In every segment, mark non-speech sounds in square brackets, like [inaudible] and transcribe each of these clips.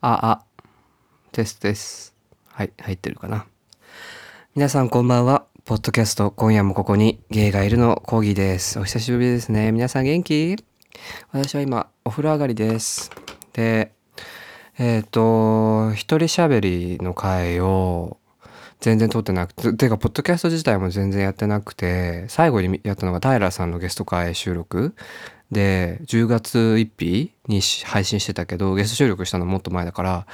あ、あ、テストです。はい、入ってるかな。皆さんこんばんは。ポッドキャスト、今夜もここにゲイがいるのコーギーです。お久しぶりですね。皆さん元気？私は今、お風呂上がりです。で、えっ、と、一人喋りの回を全然撮ってなくて、てか、ポッドキャスト自体も全然やってなくて、最後にやったのが平さんのゲスト会収録で、10月1日に配信してたけど、ゲスト収録したのもっと前だから、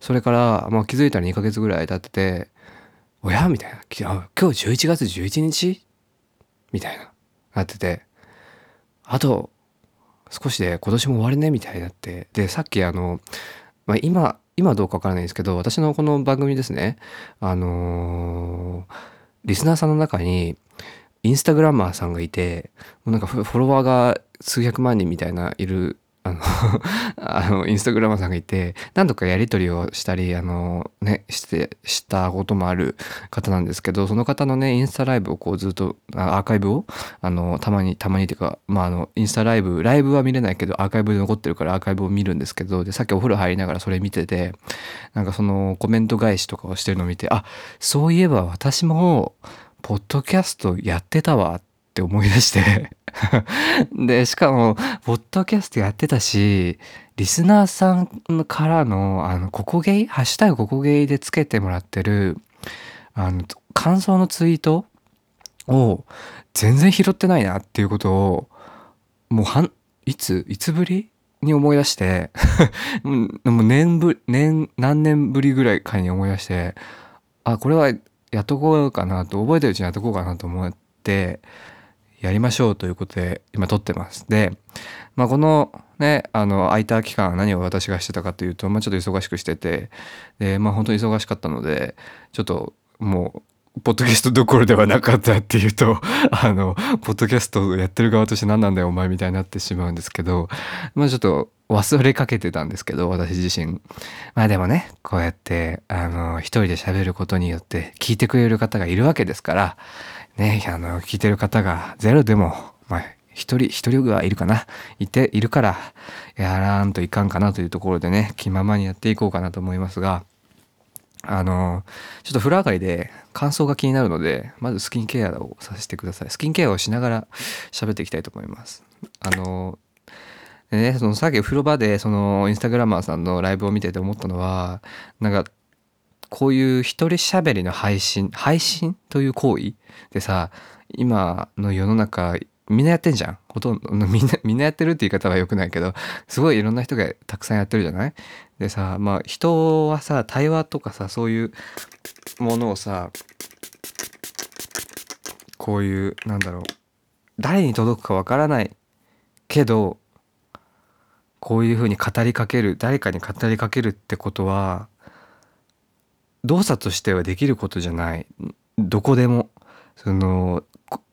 それから、まあ、気づいたら2ヶ月ぐらい経ってて、おや？みたいな。今日11月11日？みたいな。なってて、あと、少しで今年も終わりね？みたいになって。で、さっきあの、まあ、今、今どうかわからないんですけど、私のこの番組ですね、あのーリスナーさんの中に、インスタグラマーさんがいて、もうなんかフォロワーが数百万人みたいないる、あの [laughs] あの、インスタグラマーさんがいて、何度かやり取りをしたり、あの、ね、して、したこともある方なんですけど、その方のね、インスタライブをこうずっと、アーカイブを、あの、たまに、たまにっていうか、まあ、あの、インスタライブ、ライブは見れないけど、アーカイブで残ってるからアーカイブを見るんですけど、で、さっきお風呂入りながらそれ見てて、なんかそのコメント返しとかをしてるのを見て、あ、そういえば私も、ポッドキャストやってたわってって思い出して。[laughs] で、しかも、ポッドキャストやってたし、リスナーさんからの、あの、ここゲイ？ハッシュタグここゲイでつけてもらってる、あの、感想のツイートを全然拾ってないなっていうことを、もうはん、いつ、いつぶりに思い出して、[laughs] もう年ぶ、年、何年ぶりぐらいかに思い出して、あ、これはやっとこうかなと、覚えてるうちにやっとこうかなと思って、やりましょうということで今撮ってます。で、まあ、このね、あの、空いた期間何を私がしてたかというと、まあ、ちょっと忙しくしてて、で、まあ、本当に忙しかったので、ちょっともう、ポッドキャストどころではなかったっていうと、[laughs] あの、ポッドキャストやってる側として何なんだよお前みたいになってしまうんですけど、まあちょっと忘れかけてたんですけど、私自身。まあでもね、こうやって、あの、一人で喋ることによって聞いてくれる方がいるわけですから、ね、あの、聞いてる方がゼロでも、まあ、一人、一人はいるかな。いて、いるから、やらんといかんかなというところでね、気ままにやっていこうかなと思いますが、あの、ちょっと風呂上がりで乾燥が気になるので、まずスキンケアをさせてください。スキンケアをしながら喋っていきたいと思います。あの、でね、そのさっき風呂場でそのインスタグラマーさんのライブを見てて思ったのは、なんか、こういう一人喋りの配信、配信という行為でさ、今の世の中、みんなやってんじゃん。ほとんど、みんな、みんなやってるって言い方は良くないけど、すごいいろんな人がたくさんやってるじゃない？でさ、まあ人はさ、対話とかさ、そういうものをさ、こういう、なんだろう、誰に届くかわからないけど、こういうふうに語りかける、誰かに語りかけるってことは、動作としてはできることじゃない。どこでも。その、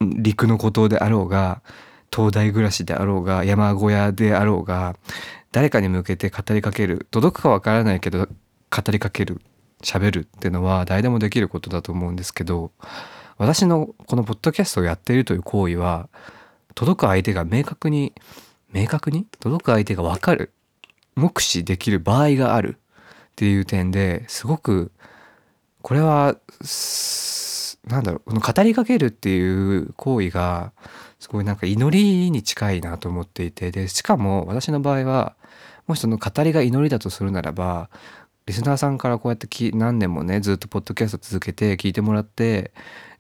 陸の孤島であろうが、灯台暮らしであろうが、山小屋であろうが、誰かに向けて語りかける。届くかわからないけど、語りかける。喋るっていうのは誰でもできることだと思うんですけど、私のこのポッドキャストをやっているという行為は、届く相手が明確に、明確に？届く相手がわかる。目視できる場合があるっていう点ですごくこれはなんだろうこの語りかけるっていう行為がすごいなんか祈りに近いなと思っていてでしかも私の場合はもしその語りが祈りだとするならばリスナーさんからこうやって何年もねずっとポッドキャスト続けて聞いてもらって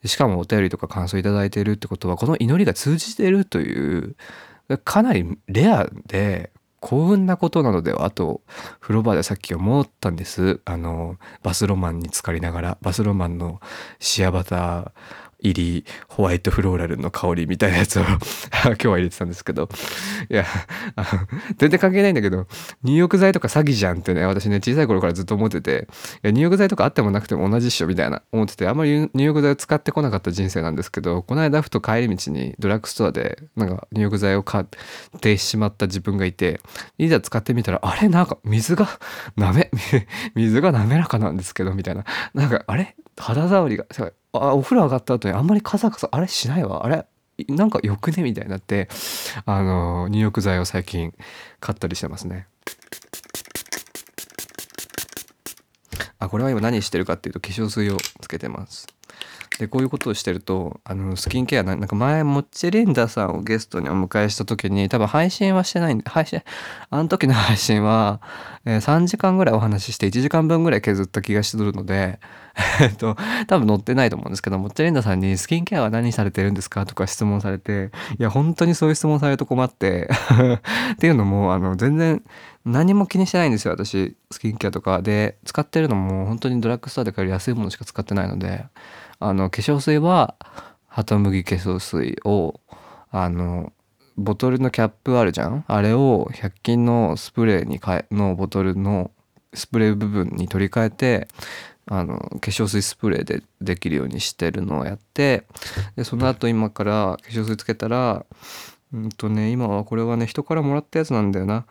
しかもお便りとか感想いただいてるってことはこの祈りが通じてるというかなりレアで幸運なことなのではと風呂場でさっき思ったんです。あのバスロマンに浸かりながらバスロマンのシアバター入りホワイトフローラルの香りみたいなやつを [laughs] 今日は入れてたんですけど。いや全然関係ないんだけど入浴剤とか詐欺じゃんってね私ね小さい頃からずっと思ってて。いや入浴剤とかあってもなくても同じっしょみたいな思ってて。あんまり入浴剤を使ってこなかった人生なんですけどこの間ふと帰り道にドラッグストアでなんか入浴剤を買ってしまった自分がいていざ使ってみたらあれ？なんか水がなめ水が滑らかなんですけどみたいな。なんかあれ？肌触りがあお風呂上がった後にあんまりカサカサあれしないわ。あれなんかよくね？みたいになってあの入浴剤を最近買ったりしてますね。あこれは今何してるかっていうと化粧水をつけてます。でこういうことをしてるとあのスキンケアなんか前モッチェリンダさんをゲストにお迎えした時に多分配信はしてないんで配信あの時の配信は、えー、3時間ぐらいお話しして1時間分ぐらい削った気がするのでえっと多分載ってないと思うんですけどモッチェリンダさんに「スキンケアは何されてるんですか?」とか質問されていや本当にそういう質問されると困って [laughs] っていうのもあの全然何も気にしてないんですよ私。スキンケアとか。で使ってるのも本当にドラッグストアで買える安いものしか使ってないので。あの化粧水はハトムギ化粧水をあのボトルのキャップあるじゃん？あれを100均のスプレーに変えのボトルのスプレー部分に取り替えてあの化粧水スプレーでできるようにしてるのをやってでその後今から化粧水つけたらうんとね今はこれはね人からもらったやつなんだよな。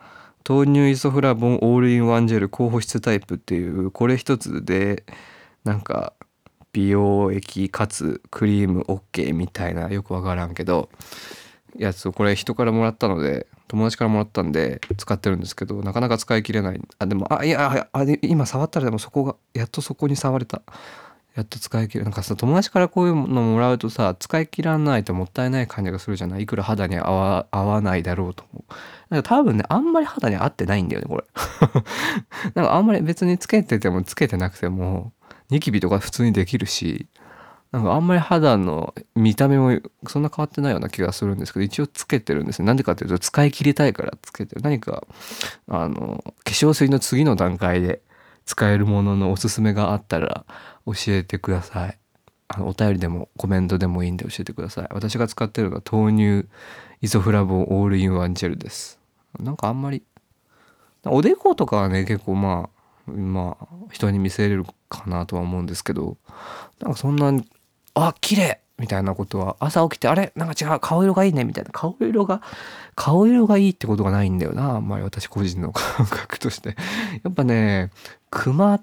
豆乳イソフラボンオールインワンジェル高保湿タイプっていうこれ一つでなんか美容液かつクリーム OK みたいなよくわからんけどやつをこれ人からもらったので友達からもらったんで使ってるんですけどなかなか使い切れない。あでもあいやあ今触ったらでもそこがやっとそこに触れた。やっと使い切る。なんかさ友達からこういうのもらうとさ使い切らないともったいない感じがするじゃない？いくら肌に合わ合わないだろうと思うなんか多分ねあんまり肌に合ってないんだよねこれ。[laughs] なんかあんまり別につけててもつけてなくてもニキビとか普通にできるしなんかあんまり肌の見た目もそんな変わってないような気がするんですけど一応つけてるんですね。なんでかっていうと使い切りたいからつけてる。何かあの化粧水の次の段階で使えるもののおすすめがあったら教えてください。あのお便りでもコメントでもいいんで教えてください。私が使ってるのは豆乳イソフラボンオールインワンジェルです。なんかあんまりおでことかはね結構まあまあ人に見せれるかなとは思うんですけどなんかそんなあ綺麗!みたいなことは朝起きてあれ?なんか違う顔色がいいね!みたいな顔色が顔色がいいってことがないんだよなあんまり私個人の感覚として。やっぱね熊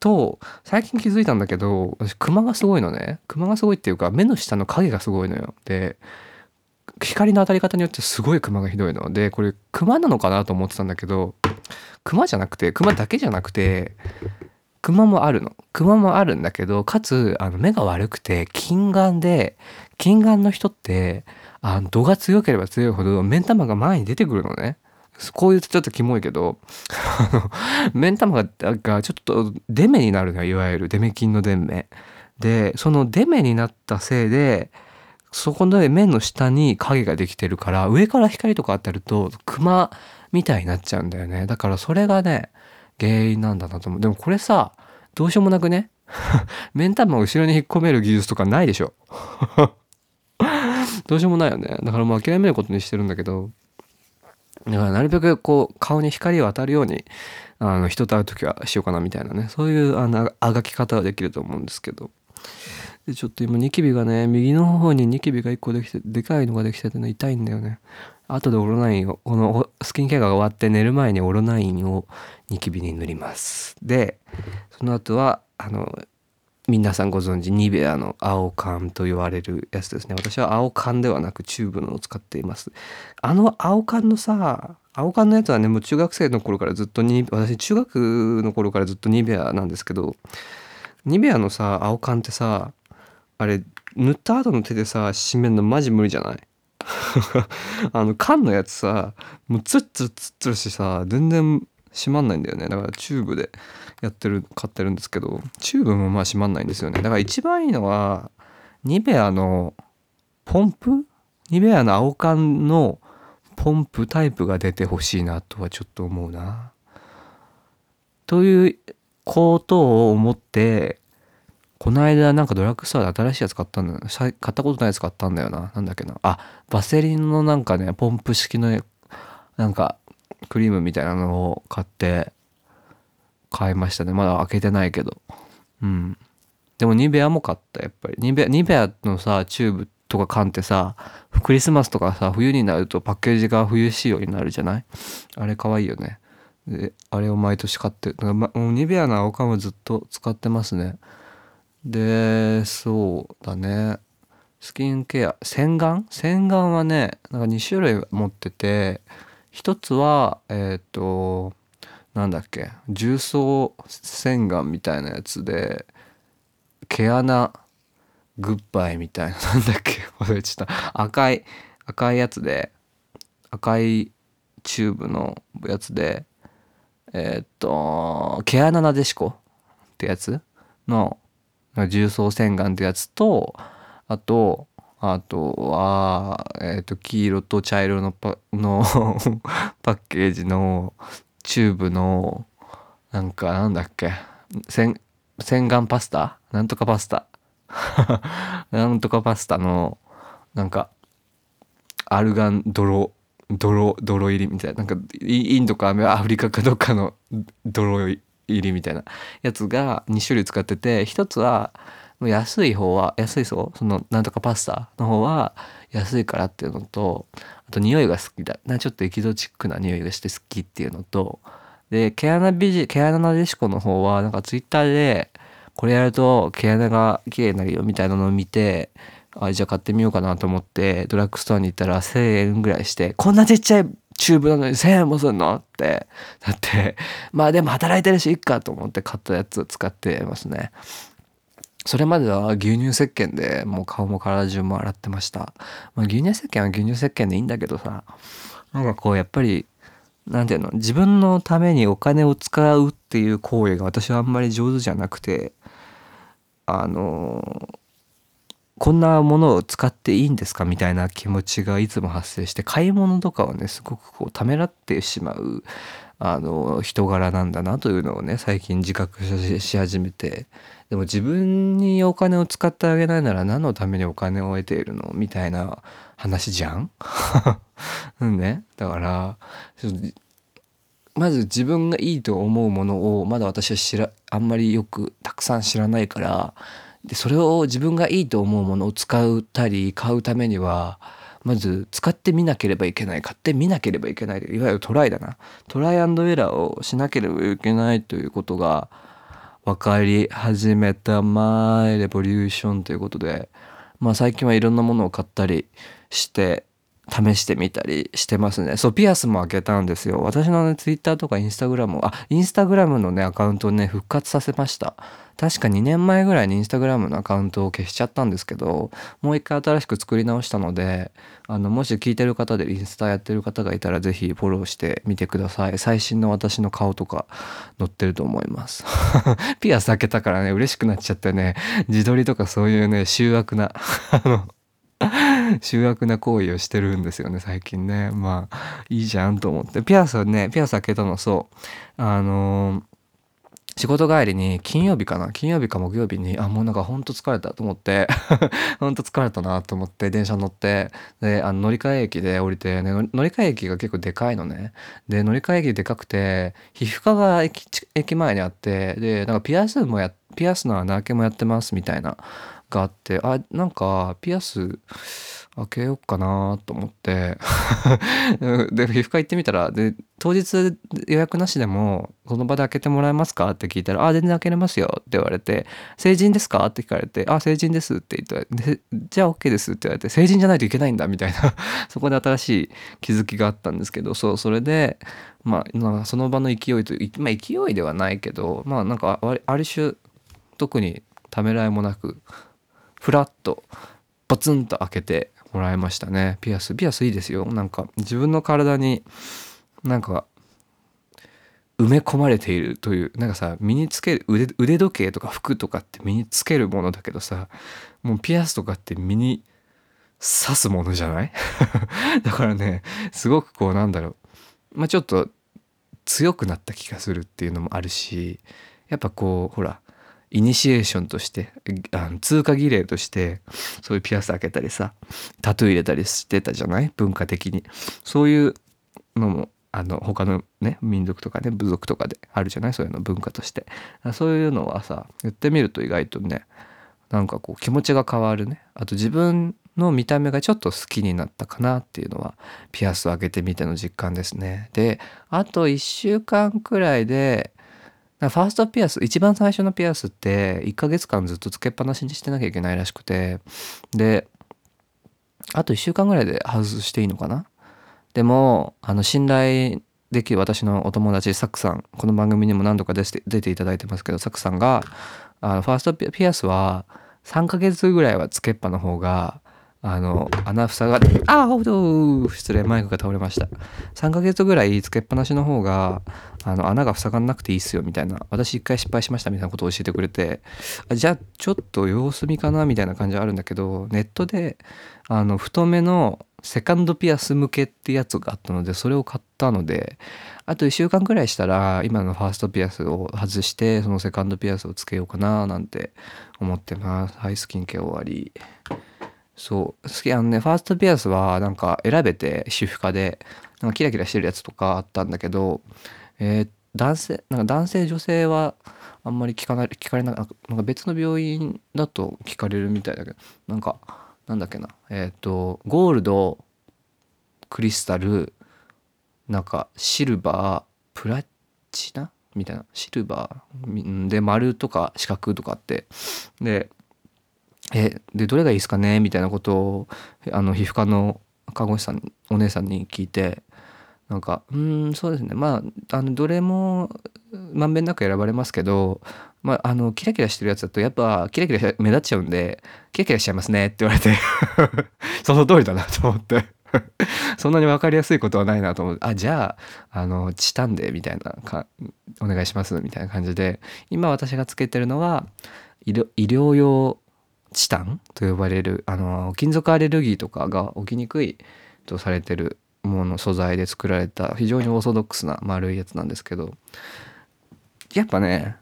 と最近気づいたんだけど私熊がすごいのね。熊がすごいっていうか目の下の影がすごいのよ。で光の当たり方によってすごいクマがひどいの。でこれクマなのかなと思ってたんだけどクマじゃなくてクマだけじゃなくてクマもあるの。クマもあるんだけどかつあの目が悪くて近眼で近眼の人ってあの度が強ければ強いほど目ん玉が前に出てくるのね。こういうとちょっとキモいけど目ん玉ががちょっとデメになるのよいわゆる。デメ菌のデメ。でそのデメになったせいでそこで面の下に影ができてるから上から光とか当たるとクマみたいになっちゃうんだよね。だからそれがね原因なんだなと思う。でもこれさどうしようもなくね [laughs] 目ん玉を後ろに引っ込める技術とかないでしょ。[laughs] どうしようもないよね。だからもう諦めることにしてるんだけどだからなるべくこう顔に光を当たるようにあの人と会う時はしようかなみたいなね。そういうあのあがき方はできると思うんですけど。でちょっと今ニキビがね右の方にニキビが1個できてでかいのができててね痛いんだよね。後でオロナインをこのスキンケアが終わって寝る前にオロナインをニキビに塗ります。でその後はあの皆さんご存知ニベアの青缶と言われるやつですね。私は青缶ではなくチューブのを使っています。あの青缶のさ青缶のやつはねもう中学生の頃からずっとに私中学の頃からずっとニベアなんですけどニベアのさ青缶ってさあれ塗った後の手でさ締めるのマジ無理じゃない？[laughs] あの缶のやつさもうツッツルツッツルしさ全然閉まんないんだよね。だからチューブで。やってる買ってるんですけどチューブもまあ閉まんないんですよねだから一番いいのはニベアのポンプ？ニベアの青缶のポンプタイプが出てほしいなとはちょっと思うな。ということを思ってこの間なんかドラッグストアで新しいやつ買ったんだよ。買ったことないやつ買ったんだよな。なんだっけな。あ、バセリンのなんかね、ポンプ式のなんかクリームみたいなのを買って買いましたね。まだ開けてないけど。うん。でもニベアも買った、やっぱり。ニベア、ニベアのさ、チューブとか缶ってさ、クリスマスとかさ、冬になるとパッケージが冬仕様になるじゃない？あれ可愛いよね。で、あれを毎年買って、ま、ニベアの青缶はずっと使ってますね。で、そうだね。スキンケア。洗顔？洗顔はね、なんか2種類持ってて、一つは、えっ、ー、と、なんだっけ重曹洗顔みたいなやつで毛穴グッバイみたいな [laughs] なんだっけ忘れちゃった。赤い赤いやつで赤いチューブのやつでえーっと毛穴なでしこってやつの重曹洗顔ってやつとあとあとは、えーっと黄色と茶色のパの [laughs] パッケージのチューブのなんかなんだっけ？洗洗顔パスタ？なんとかパスタ？[laughs] なんとかパスタのなんかアルガン泥泥泥入りみたいな。なんかインドかアフリカかどっかの泥入りみたいな。やつが2種類使ってて一つは安い方は安いそうそのなんとかパスタの方は安いからっていうのとあと匂いが好きだなちょっとエキゾチックな匂いがして好きっていうのとで毛穴ビジ毛穴なでしこの方はなんかツイッターでこれやると毛穴が綺麗になるよみたいなのを見てあじゃあ買ってみようかなと思ってドラッグストアに行ったら1,000円ぐらいしてこんなちっちゃいチューブなのに1,000円もすんのってだって [laughs] まあでも働いてるしいっかと思って買ったやつを使ってますね。それまでは牛乳石鹸でもう顔も体中も洗ってました。まあ、牛乳石鹸は牛乳石鹸でいいんだけどさなんかこうやっぱりなんていうの自分のためにお金を使うっていう行為が私はあんまり上手じゃなくてあのこんなものを使っていいんですかみたいな気持ちがいつも発生して買い物とかをねすごくこうためらってしまうあの人柄なんだなというのをね最近自覚し始めてでも自分にお金を使ってあげないなら何のためにお金を得ているのみたいな話じゃん？[laughs] ね。だからまず自分がいいと思うものをまだ私は知らあんまりよくたくさん知らないからでそれを自分がいいと思うものを使ったり買うためにはまず使ってみなければいけない買ってみなければいけないいわゆるトライだな。トライアンドエラーをしなければいけないということが分かり始めたマイレボリューションということでまあ最近はいろんなものを買ったりして試してみたりしてますね。そう、ピアスも開けたんですよ。私のね、ツイッターとかインスタグラムあ、インスタグラムのね、アカウントをね、復活させました。確か2年前ぐらいにインスタグラムのアカウントを消しちゃったんですけど、もう一回新しく作り直したので、あの、もし聞いてる方でインスタやってる方がいたら、ぜひフォローしてみてください。最新の私の顔とか載ってると思います。[laughs] ピアス開けたからね、嬉しくなっちゃってね、自撮りとかそういうね、醜悪な、あの、[laughs] 醜悪な行為をしてるんですよね最近ね。まあいいじゃんと思って。ピアスねピアス開けたのそう。あのー、仕事帰りに金曜日かな？金曜日か木曜日にあもうなんかほんと疲れたと思って。[laughs] ほんと疲れたなと思って電車乗って。であの乗り換え駅で降りて、ね、乗り換え駅が結構でかいのね。で乗り換え駅でかくて皮膚科が駅駅前にあってでなんかピアスもやピアスの穴開けもやってますみたいながあってあなんかピアス開けようかなと思って [laughs] で皮膚科行ってみたらで当日予約なしでも「この場で開けてもらえますか?」って聞いたら「あ全然開けれますよ」って言われて「成人ですか?」って聞かれて「あ成人です」って言って「じゃあ OK です」って言われて「成人じゃないといけないんだ」みたいな [laughs] そこで新しい気づきがあったんですけどそうそれでまあその場の勢いとまあ勢いではないけどまあなんかある種特にためらいもなくフラッとポツンと開けてもらいましたね。ピアスピアスいいですよ。なんか自分の体になんか埋め込まれているというなんかさ身につける腕腕時計とか服とかって身につけるものだけどさもうピアスとかって身に刺すものじゃない？[laughs] だからねすごくこうなんだろう。まあちょっと強くなった気がするっていうのもあるしやっぱこうほらイニシエーションとしてあの通過儀礼としてそういうピアス開けたりさタトゥー入れたりしてたじゃない？文化的に。そういうのもあの他のね民族とかね部族とかであるじゃない？そういうの文化として。そういうのはさ言ってみると意外とねなんかこう気持ちが変わるね。あと自分の見た目がちょっと好きになったかなっていうのはピアスを開けてみての実感ですね。であと1週間くらいでファーストピアス一番最初のピアスって1ヶ月間ずっとつけっぱなしにしてなきゃいけないらしくてであと1週間ぐらいで外していいのかな？でもあの信頼できる私のお友達サクさん。この番組にも何度か出て出ていただいてますけどサクさんがあのファーストピアスは3ヶ月ぐらいはつけっぱの方があの穴塞がってあほど。失礼マイクが倒れました。3ヶ月ぐらいつけっぱなしの方があの穴が塞がんなくていいっすよみたいな。私一回失敗しましたみたいなことを教えてくれて。じゃあちょっと様子見かなみたいな感じはあるんだけどネットであの太めのセカンドピアス向けってやつがあったのでそれを買ったのであと1週間くらいしたら今のファーストピアスを外してそのセカンドピアスをつけようかななんて思ってます。はいスキンケア終わり。そう。好きあのねファーストピアスはなんか選べて皮膚科でなんかキラキラしてるやつとかあったんだけどえー、男性なんか男性女性はあんまり聞かない聞かれななんか別の病院だと聞かれるみたいだけどなんかなんだっけな。えっ、ー、とゴールドクリスタルなんかシルバープラチナ？みたいな。シルバー？で丸とか四角とかあって。でえでどれがいいですかね？みたいなことをあの皮膚科の看護師さんお姉さんに聞いてなんかうんそうですね。まああのどれもまんべんなく選ばれますけどまあ、あのキラキラしてるやつだとやっぱキラキラ目立っちゃうんでキラキラしちゃいますねって言われて [laughs] その通りだなと思って。[laughs] そんなに分かりやすいことはないなと思ってあじゃああのチタンでみたいなかお願いしますみたいな感じで今私がつけてるのは医療用チタンと呼ばれるあの金属アレルギーとかが起きにくいとされてるもの素材で作られた非常にオーソドックスな丸いやつなんですけどやっぱね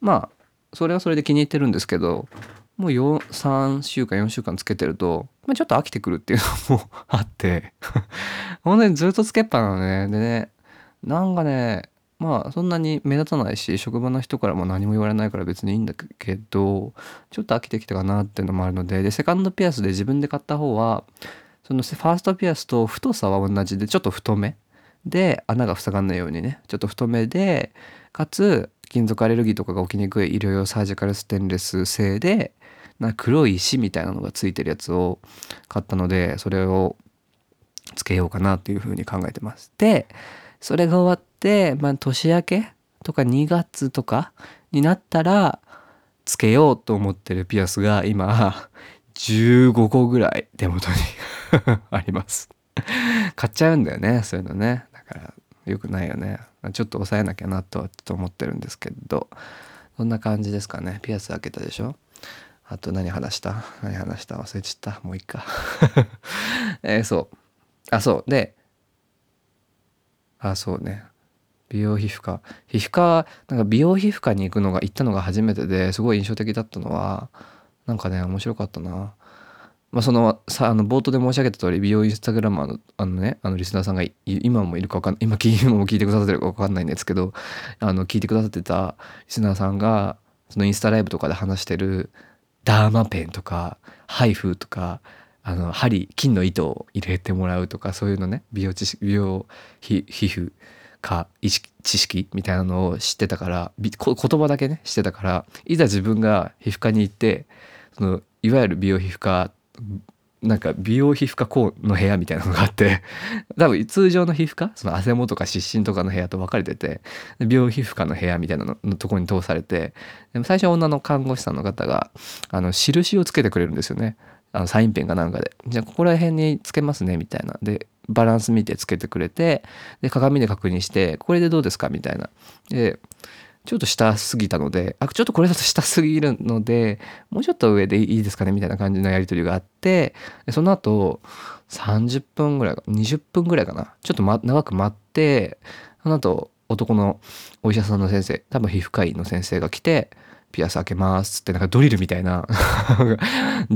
まあそれはそれで気に入ってるんですけどもう3週間4週間つけてると、まあ、ちょっと飽きてくるっていうのもあって本当にずっとつけっぱなのね。でねなんかねまあそんなに目立たないし職場の人からも何も言われないから別にいいんだけどちょっと飽きてきたかなっていうのもあるのででセカンドピアスで自分で買った方はそのファーストピアスと太さは同じでちょっと太めで穴が塞がんないようにねちょっと太めでかつ金属アレルギーとかが起きにくい医療用サージカルステンレス製でな黒い石みたいなのがついてるやつを買ったのでそれをつけようかなっていうふうに考えてます。でそれが終わって、まあ、年明けとか2月とかになったらつけようと思ってるピアスが今15個ぐらい手元に [laughs] あります。買っちゃうんだよねそういうのね。だから良くないよね。ちょっと抑えなきゃなとはちょっと思ってるんですけどそんな感じですかね。ピアス開けたでしょ？あと何話した？何話した？忘れちゃった。もういいか。[laughs] え、そう。あそう。であそうね。美容皮膚科。皮膚科なんか美容皮膚科に行くのが行ったのが初めてですごい印象的だったのはなんかね面白かったな。まあ、そのさあの冒頭で申し上げた通り美容インスタグラマーのあのねあのリスナーさんが今もいるか分かんない今今も聞いてくださってるか分かんないんですけどあの聞いてくださってたリスナーさんがそのインスタライブとかで話してるダーマペンとかハイフーとかあの針金の糸を入れてもらうとかそういうのね美容知識美容皮膚か知識みたいなのを知ってたから言葉だけねしてたからいざ自分が皮膚科に行ってそのいわゆる美容皮膚科なんか美容皮膚科こうの部屋みたいなのがあって [laughs] 多分通常の皮膚科その汗もとか湿疹とかの部屋と分かれてて美容皮膚科の部屋みたいなののとこに通されてでも最初は女の看護師さんの方があの印をつけてくれるんですよね。あのサインペンかなんかで。じゃあここら辺につけますねみたいな。でバランス見てつけてくれてで鏡で確認してこれでどうですかみたいな。でちょっと下すぎたので、あ、ちょっとこれだと下すぎるので、もうちょっと上でいいですかねみたいな感じのやり取りがあって、その後、30分ぐらいか、20分ぐらいかな。ちょっと、ま、長く待って、その後、男のお医者さんの先生、多分皮膚科医の先生が来て、ピアス開けます。ってなんかドリルみたいな。[laughs]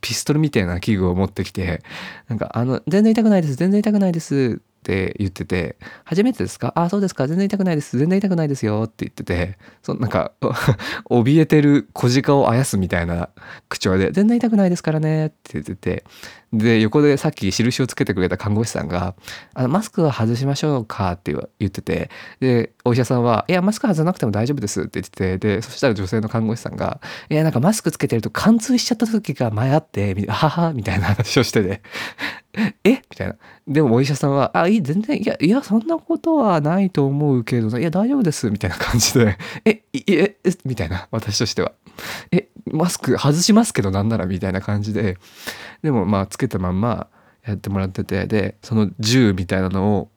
ピストルみたいな器具を持ってきて。なんかあの全然痛くないです全然痛くないです。って言ってて「初めてですか？あそうですか。全然痛くないです。全然痛くないですよ」って言っててそなんか [laughs] 怯えてる小鹿をあやすみたいな口調で「全然痛くないですからね」って言っててで横でさっき印をつけてくれた看護師さんが「あのマスクは外しましょうか」って言っててでお医者さんは「いやマスク外さなくても大丈夫です」って言っててでそしたら女性の看護師さんが「いやなんかマスクつけてると貫通しちゃった時が前あってはは」みたいな話をしてて [laughs] え？みたいな。でもお医者さんは、あ、いい、全然、いや、いや、そんなことはないと思うけど、いや、大丈夫です、みたいな感じで、[laughs] え、いえ、え、みたいな、私としては。え、マスク外しますけど、なんなら、みたいな感じで、でも、まあ、つけたまんまやってもらってて、で、その銃みたいなのを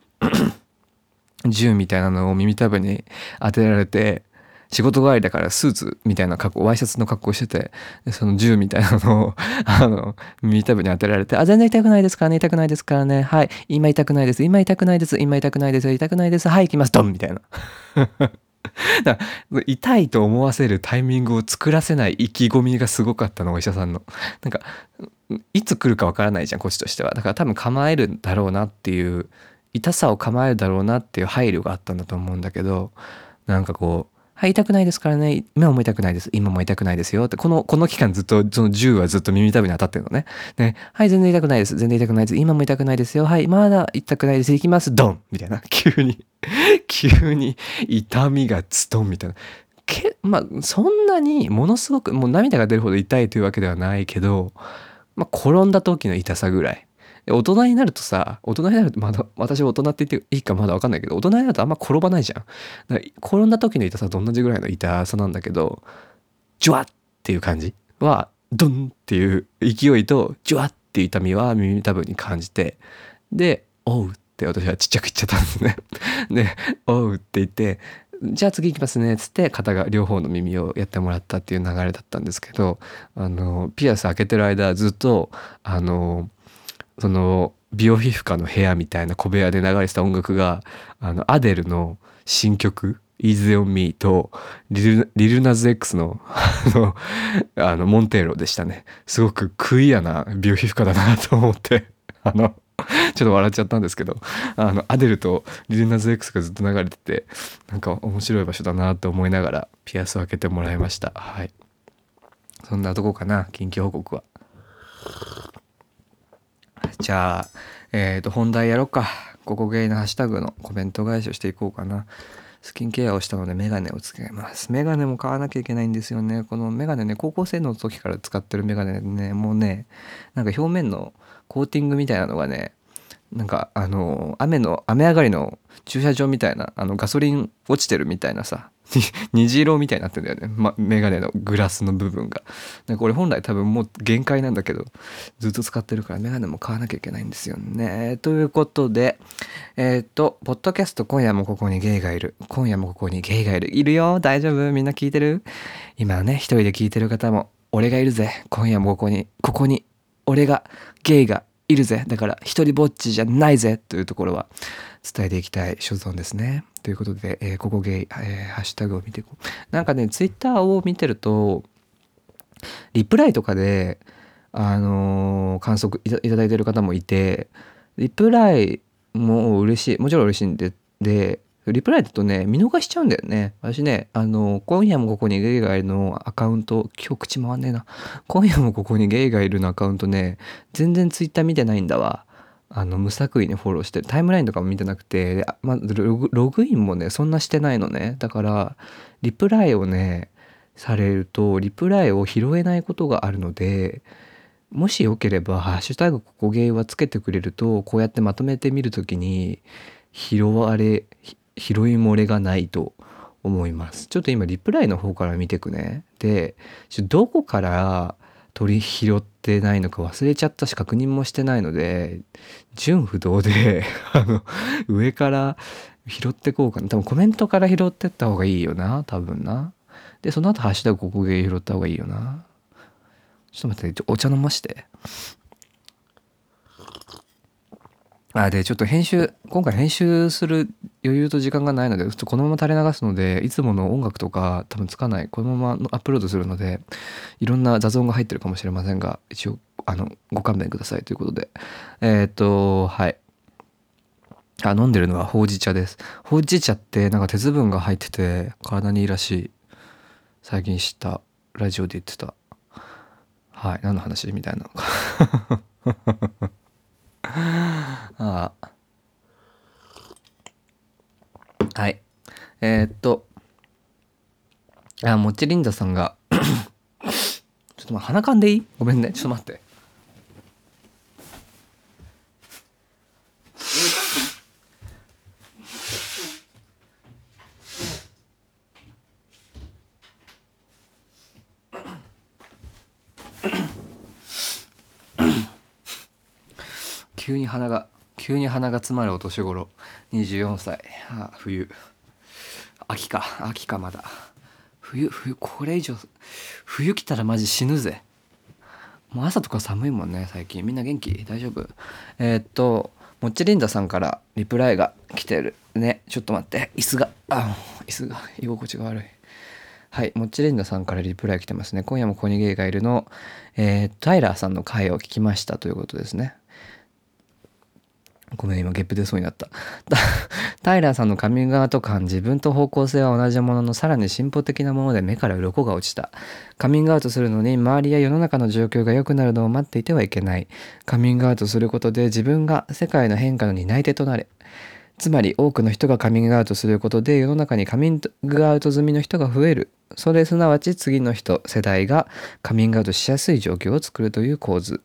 [clears throat] 銃みたいなのを耳たぶに当てられて、仕事帰りだからスーツみたいな格好、ワイシャツの格好してて、その銃みたいなのを、あの、耳たぶに当てられて、あ、全然痛くないですからね、痛くないですからね、はい、今痛くないです、今痛くないです、今痛くないです、痛くないです、はい、行きます、ドンみたいな。[laughs] だ痛いと思わせるタイミングを作らせない意気込みがすごかったのお医者さんの。なんかいつ来るかわからないじゃんこっちとしては。だから多分構えるんだろうなっていう痛さを構えるだろうなっていう配慮があったんだと思うんだけどなんかこうはい、痛くないですからね。今も痛くないです。今も痛くないですよ。って、この、この期間ずっと、その銃はずっと耳たぶに当たってるのね。ね。はい、全然痛くないです。全然痛くないです。今も痛くないですよ。はい、まだ痛くないです。行きます。ドンみたいな。[laughs] 急に急に痛みがズドンみたいな。け、まあ、そんなにものすごく、もう涙が出るほど痛いというわけではないけど、まあ、転んだ時の痛さぐらい。大人になるとさ、大人になるとまだ、私大人って言っていいかまだわかんないけど、大人になるとあんま転ばないじゃん。だから転んだ時の痛さと同じぐらいの痛さなんだけど、ジュワッっていう感じは、ドンっていう勢いと、ジュワッっていう痛みは耳たぶんに感じて、で、おうって私はちっちゃく言っちゃったんですね。で、おうって言って、じゃあ次行きますねっつって肩が両方の耳をやってもらったっていう流れだったんですけどあのピアス開けてる間ずっとあのその美容皮膚科の部屋みたいな小部屋で流れてた音楽があのアデルの新曲「Easy on Me」とリルリルナズ X のあのモンテーロでしたね。すごくクイアな美容皮膚科だなと思ってあのちょっと笑っちゃったんですけどあのアデルとリルナズ X がずっと流れててなんか面白い場所だなと思いながらピアスを開けてもらいました。はい。そんなとこかな近況報告は。じゃあ、えっ、ー、と、本題やろうか。ここゲイのハッシュタグのコメント返しをしていこうかな。スキンケアをしたのでメガネをつけます。メガネも買わなきゃいけないんですよね。このメガネね、高校生の時から使ってるメガネね、もうね、なんか表面のコーティングみたいなのがね、なんかあの雨の雨上がりの駐車場みたいなあのガソリン落ちてるみたいなさ [laughs] 虹色みたいになってんだよね、ま、メガネのグラスの部分が。なんか俺本来多分もう限界なんだけどずっと使ってるからメガネも買わなきゃいけないんですよね。ということでえっ、とポッドキャスト今夜もここにゲイがいる。今夜もここにゲイがいる。いるよ。大丈夫？みんな聞いてる？今ね一人で聞いてる方も俺がいるぜ。今夜もここにここに俺がゲイがいるぜ。だから一人ぼっちじゃないぜ。というところは伝えていきたい所存ですね。ということで、えー、ここゲイ、えー、ハッシュタグを見ていこう。なんかね、ツイッターを見てると、リプライとかで、あのー、観測いただいてる方もいて、リプライも嬉しい。もちろん嬉しいんで、で、リプライだとね、見逃しちゃうんだよね。私ね、あの、今夜もここにゲイがいるのアカウント、今日口回んねえな。今夜もここにゲイがいるのアカウントね、全然ツイッター見てないんだわ。あの、無作為にフォローして。タイムラインとかも見てなくて、ま、ログインもね、そんなしてないのね。だから、リプライをね、されると、リプライを拾えないことがあるので、もしよければ、ハッシュタグここゲイはつけてくれると、こうやってまとめてみるときに、拾われ、拾い漏れがないと思います。ちょっと今リプライの方から見てくね。で、どこから取り拾ってないのか忘れちゃったし確認もしてないので、純不動で [laughs] あの、上から拾ってこうかな。多分コメントから拾ってった方がいいよな、多分な。で、その後ハッシュタグここで拾った方がいいよな。ちょっと待って、お茶飲まして。あ、で、ちょっと編集、今回編集する余裕と時間がないので、ちょっとこのまま垂れ流すので、いつもの音楽とか多分つかない、このままアップロードするので、いろんな雑音が入ってるかもしれませんが、一応、あの、ご勘弁くださいということで。えー、っと、はい。あ、飲んでるのはほうじ茶です。ほうじ茶ってなんか鉄分が入ってて体にいいらしい。最近知った。ラジオで言ってた。はい。何の話？みたいなああ。はい。えー、っと。あ、もちりんださんがちょっとま、鼻かんでいい？ごめんね。ちょっと待って。急に鼻が急に鼻が詰まるお年頃。24歳。あ冬。秋か。秋かまだ。冬冬これ以上冬来たらマジ死ぬぜ。もう朝とか寒いもんね最近。みんな元気？大丈夫？えー、っともっちりんださんからリプライが来てる。ねちょっと待って。椅子があ椅子が居心地が悪い。はいもっちりんださんからリプライ来てますね。今夜もコニゲイがいるの、えー、タイラーさんの回を聞きましたということですね。ごめん、今ゲップ出そうになった。[laughs] タイラーさんのカミングアウト感、自分と方向性は同じものの、さらに進歩的なもので目から鱗が落ちた。カミングアウトするのに、周りや世の中の状況が良くなるのを待っていてはいけない。カミングアウトすることで自分が世界の変化の担い手となれ。つまり多くの人がカミングアウトすることで世の中にカミングアウト済みの人が増える。それすなわち次の人、世代がカミングアウトしやすい状況を作るという構図。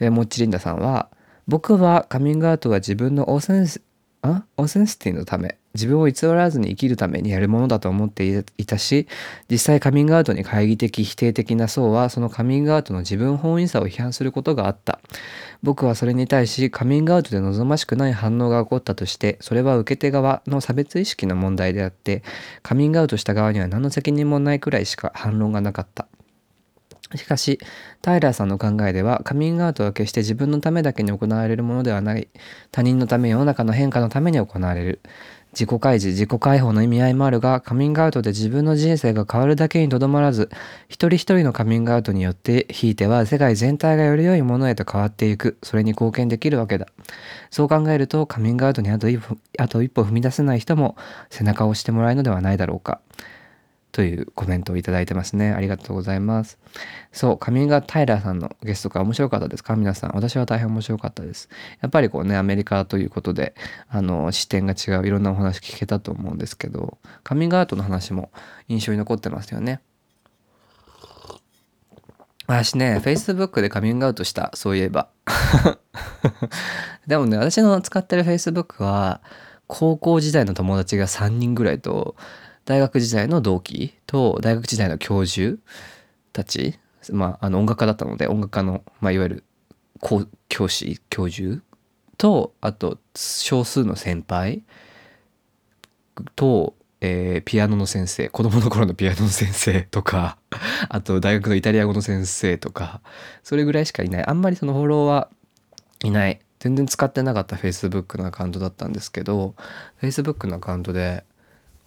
えー、モッチリンダさんは、僕はカミングアウトは自分のオーセンスあ？オーセンシティのため自分を偽らずに生きるためにやるものだと思っていたし実際カミングアウトに懐疑的否定的な層はそのカミングアウトの自分本位さを批判することがあった。僕はそれに対しカミングアウトで望ましくない反応が起こったとしてそれは受け手側の差別意識の問題であってカミングアウトした側には何の責任もないくらいしか反論がなかった。しかし、タイラーさんの考えでは、カミングアウトは決して自分のためだけに行われるものではない。他人のため、世の中の変化のために行われる。自己開示、自己解放の意味合いもあるが、カミングアウトで自分の人生が変わるだけにとどまらず、一人一人のカミングアウトによって、ひいては世界全体がより良いものへと変わっていく。それに貢献できるわけだ。そう考えると、カミングアウトにあと一歩踏み出せない人も背中を押してもらえるのではないだろうか。というコメントをいただいてますね。ありがとうございます。そう、カミングタイラーさんのゲストが面白かったですか皆さん。私は大変面白かったです。やっぱりこうね、アメリカということで、あの、視点が違ういろんなお話聞けたと思うんですけど、カミングアウトの話も印象に残ってますよね。私ね、Facebook でカミングアウトした、そういえば。[laughs] でもね、私の使ってる Facebook は、高校時代の友達が3人ぐらいと、大学時代の同期と大学時代の教授たち、まあ、あの音楽家だったので音楽家の、まあ、いわゆる教師教授とあと少数の先輩と、えー、ピアノの先生子供の頃のピアノの先生とか [laughs] あと大学のイタリア語の先生とかそれぐらいしかいない。あんまりそのフォロワーいない。全然使ってなかった Facebook のアカウントだったんですけど Facebook のアカウントで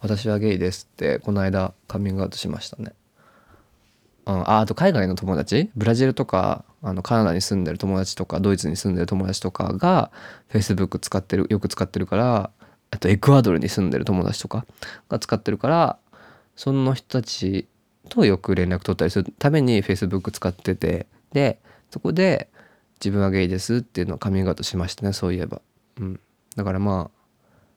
私はゲイですってこの間カミングアウトしましたね。うん、ああと海外の友達？ブラジルとかあのカナダに住んでる友達とかドイツに住んでる友達とかが Facebook 使ってるよく使ってるからあとエクアドルに住んでる友達とかが使ってるからその人たちとよく連絡取ったりするために Facebook 使っててでそこで自分はゲイですっていうのをカミングアウトしましたねそういえば。うん、だからまあ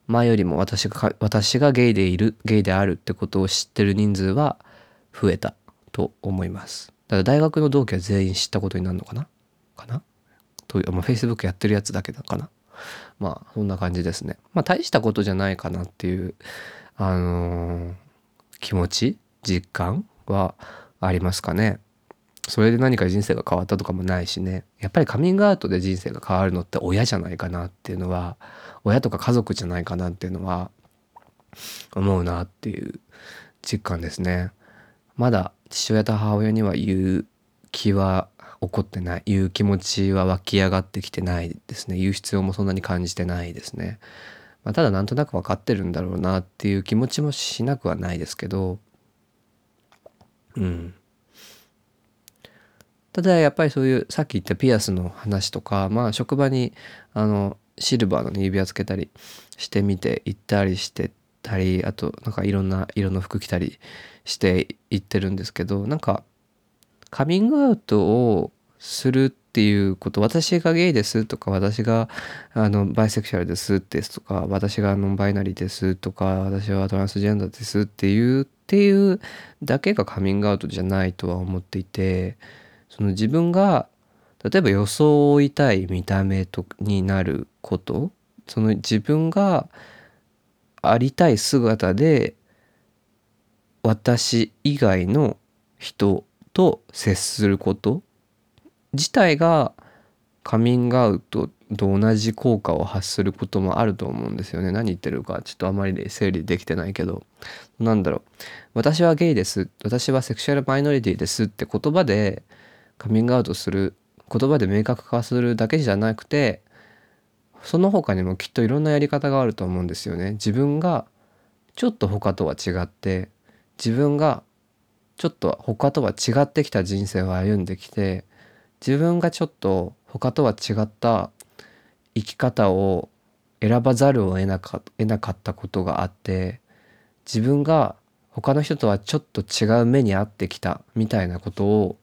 前よりも私が私がゲイでいるゲイであるってことを知ってる人数は増えたと思います。だから大学の同期は全員知ったことになるのかな？かな？という、まあ、Facebook やってるやつだけだかな？まあそんな感じですね。まあ大したことじゃないかなっていうあのー、気持ち実感はありますかね。それで何か人生が変わったとかもないしね。やっぱりカミングアウトで人生が変わるのって親じゃないかなっていうのは親とか家族じゃないかなっていうのは思うなっていう実感ですね。まだ父親と母親には言う気は起こってない言う気持ちは湧き上がってきてないですね言う必要もそんなに感じてないですね。まあ、ただなんとなく分かってるんだろうなっていう気持ちもしなくはないですけどうんただやっぱりそういうさっき言ったピアスの話とかまあ職場にあのシルバーの、ね、指輪つけたりしてみて行ったりしてたりあとなんかいろんな色の服着たりして行ってるんですけどなんかカミングアウトをするっていうこと私がゲイですとか私があのバイセクシャルですですとか私がノンバイナリーですとか私はトランスジェンダーですっていうっていうだけがカミングアウトじゃないとは思っていてその自分が例えば装いたい見た目とになること。その自分がありたい姿で私以外の人と接すること。自体がカミングアウトと同じ効果を発することもあると思うんですよね。何言ってるかちょっとあまり整理できてないけど。なんだろう。私はゲイです。私はセクシュアルマイノリティですって言葉でカミングアウトする言葉で明確化するだけじゃなくてその他にもきっといろんなやり方があると思うんですよね。自分がちょっと他とは違って自分がちょっと他とは違ってきた人生を歩んできて自分がちょっと他とは違った生き方を選ばざるを得なか得なかったことがあって自分が他の人とはちょっと違う目に遭ってきたみたいなことを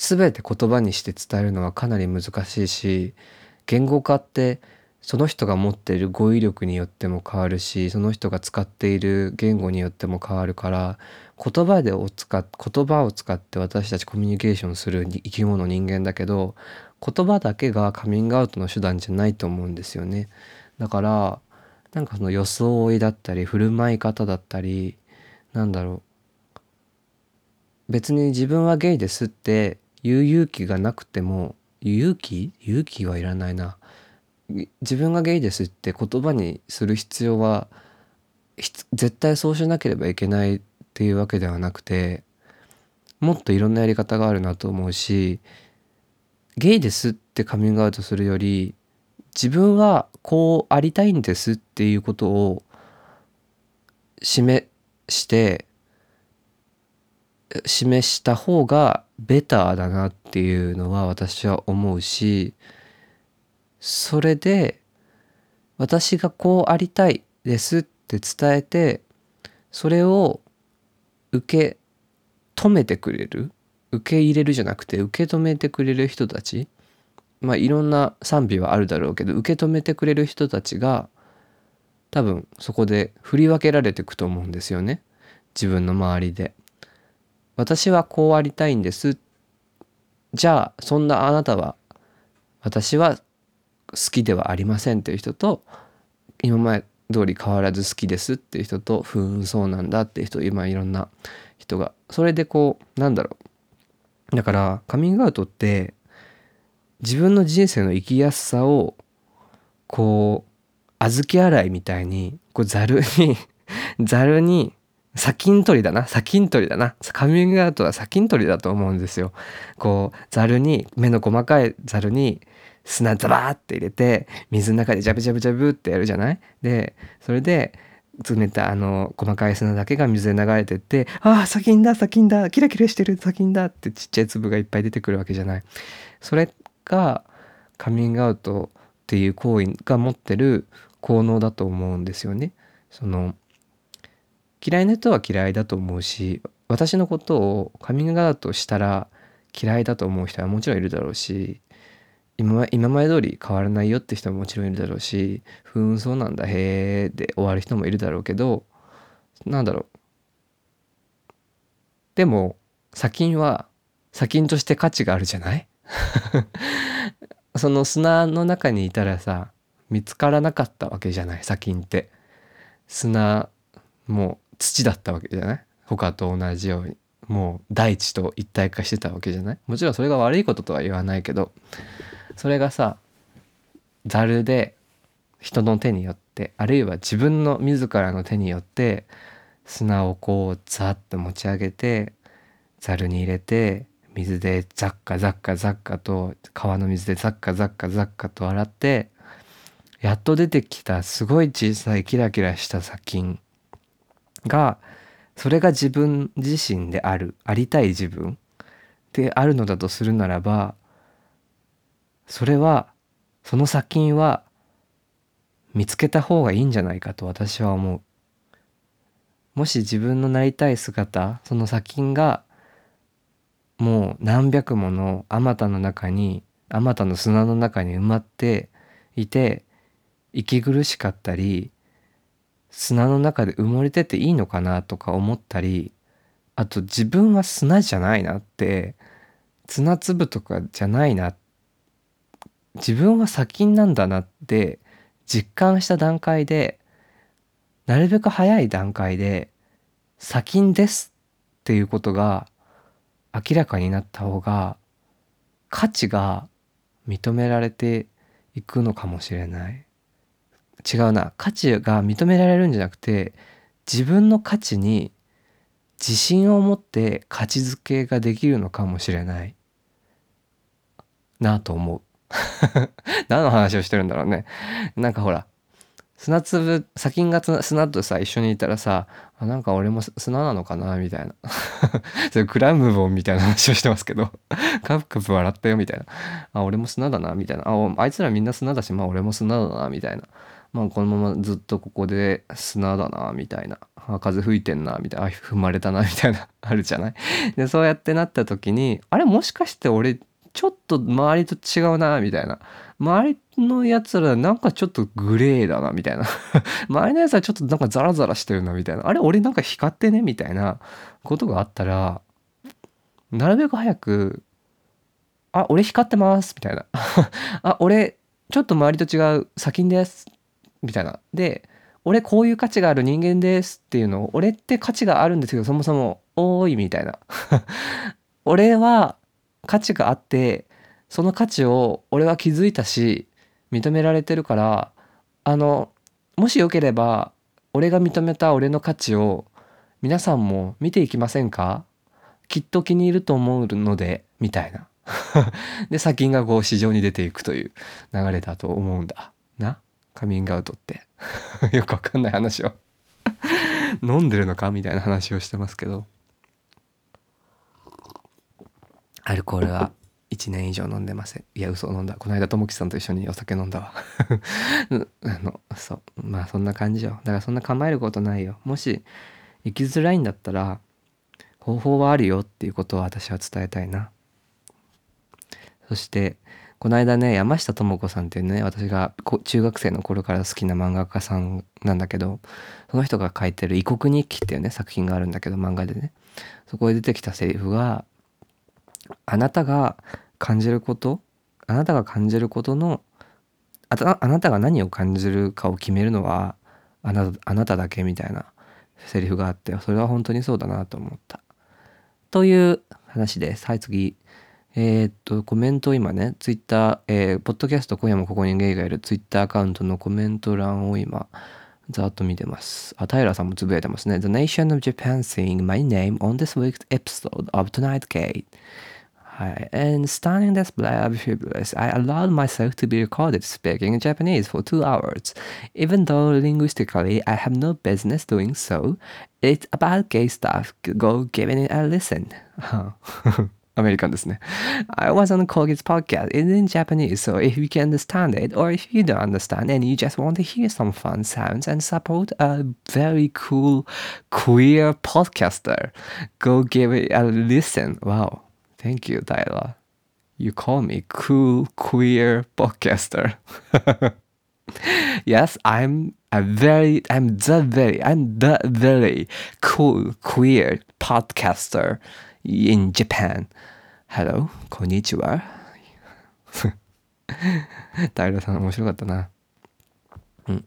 全て言葉にして伝えるのはかなり難しいし言語化ってその人が持っている語彙力によっても変わるしその人が使っている言語によっても変わるから言葉でを使っ言葉を使って私たちコミュニケーションする生き物人間だけど言葉だけがカミングアウトの手段じゃないと思うんですよね。だからなんかその装いだったり振る舞い方だったりなんだろう別に自分はゲイですって言う勇気がなくても勇気？勇気はいらないな。自分がゲイですって言葉にする必要は絶対そうしなければいけないっていうわけではなくてもっといろんなやり方があるなと思うしゲイですってカミングアウトするより自分はこうありたいんですっていうことを示して示した方がベターだなっていうのは私は思うしそれで私がこうありたいですって伝えてそれを受け止めてくれる受け入れるじゃなくて受け止めてくれる人たちまあいろんな賛美はあるだろうけど受け止めてくれる人たちが多分そこで振り分けられていくと思うんですよね自分の周りで。私はこうありたいんです。じゃあそんなあなたは私は好きではありませんっていう人と今まで通り変わらず好きですっていう人とふーんそうなんだっていう人今いろんな人が。それでこうなんだろう。だからカミングアウトって自分の人生の生きやすさをこう小豆洗いみたいにこうざるに [laughs] ざるに砂金取りだな砂金取りだなカミングアウトは砂金取りだと思うんですよこうざるに目の細かいざるに砂ザバーって入れて水の中でジャブジャブジャブってやるじゃない？でそれで詰めたあの細かい砂だけが水で流れてって「ああ砂金だ砂金だキラキラしてる砂金だ」ってちっちゃい粒がいっぱい出てくるわけじゃない？それがカミングアウトっていう行為が持ってる効能だと思うんですよね。その嫌いな人は嫌いだと思うし私のことをカミングアウトしたら嫌いだと思う人はもちろんいるだろうし今今まで通り変わらないよって人ももちろんいるだろうしふーんそうなんだへえで終わる人もいるだろうけどなんだろう。でも砂金は砂金として価値があるじゃない？[laughs] その砂の中にいたらさ見つからなかったわけじゃない砂金って。砂も土だったわけじゃない？他と同じようにもう大地と一体化してたわけじゃない？もちろんそれが悪いこととは言わないけどそれがさざるで人の手によってあるいは自分の自らの手によって砂をこうザッと持ち上げてざるに入れて水でザッカザッカザッカと川の水でザッカザッカザッカと洗ってやっと出てきたすごい小さいキラキラした砂金。がそれが自分自身であるありたい自分であるのだとするならばそれはその砂金は見つけた方がいいんじゃないかと私は思う。もし自分のなりたい姿その砂金がもう何百ものあまたの中にあまたの砂の中に埋まっていて息苦しかったり砂の中で埋もれてていいのかなとか思ったりあと自分は砂じゃないなって砂粒とかじゃないな自分は砂金なんだなって実感した段階でなるべく早い段階で砂金ですっていうことが明らかになった方が価値が認められていくのかもしれない。違うな。価値が認められるんじゃなくて自分の価値に自信を持って価値づけができるのかもしれない。なと思う。[laughs] 何の話をしてるんだろうね。なんかほら砂粒砂金が砂とさ一緒にいたらさあなんか俺も砂なのかなみたいな。[laughs] それクラムボンみたいな話をしてますけど。カプカプ笑ったよみたいな。あ俺も砂だなみたいな。ああいつらみんな砂だしまあ俺も砂だなみたいな。まあこのままずっとここで砂だなみたいな。あ風吹いてんなみたいな。踏まれたなみたいな。[laughs] あるじゃない？でそうやってなった時にあれもしかして俺ちょっと周りと違うなみたいな。周りのやつらなんかちょっとグレーだなみたいな。[laughs] 周りのやつはちょっとなんかザラザラしてるなみたいな。あれ俺なんか光ってねみたいなことがあったらなるべく早く「あ俺光ってます」みたいな「[laughs] あ俺ちょっと周りと違う砂金です」みたいな。で俺こういう価値がある人間ですっていうのを俺って価値があるんですけどそもそも多いみたいな。[laughs] 俺は価値があってその価値を俺は気づいたし認められてるからあのもしよければ俺が認めた俺の価値を皆さんも見ていきませんか？きっと気に入ると思うのでみたいな。[laughs] で砂金がこう市場に出ていくという流れだと思うんだ。カミングアウトって。[laughs] よくわかんない話を。[laughs] 飲んでるのかみたいな話をしてますけど。アルコールは1年以上飲んでません。いや嘘飲んだ。この間ともきさんと一緒にお酒飲んだわ。[laughs] あのそう。まあそんな感じよ。だからそんな構えることないよ。もし生きづらいんだったら方法はあるよっていうことを私は伝えたいな。そしてこの間ね山下智子さんっていうね私が中学生の頃から好きな漫画家さんなんだけどその人が書いてる「異国日記」っていうね作品があるんだけど漫画でねそこで出てきたセリフがあなたが感じることあなたが感じることのあなたが何を感じるかを決めるのはあなあなただけみたいなセリフがあってそれは本当にそうだなと思った。という話です。はい次。えー、っと、コメントを今ね、ツイッター、えー、ポッドキャスト今夜もここにゲイがいるツイッターアカウントのコメント欄を今、ざっと見てます。あ、平さんもつぶやいてますね。The nation of Japan saying my name on this week's episode of Tonight Gate. はい And stunning display of fibulous, I allowed myself to be recorded speaking Japanese for two hours. Even though linguistically I have no business doing so, it's about gay stuff. Go give it a listen. アメリカンですね。I was on Kogi's podcast. It's in Japanese, so if you can understand it, or if you don't understand and you just want to hear some fun sounds and support a very cool queer podcaster, go give it a listen. Wow. Thank you, Tyler. You call me cool queer podcaster. [laughs] yes, I'm a very, I'm the very, I'm the very cool queer podcaster In Japan. Hello, こんにちは。平さん面白かったな。うん。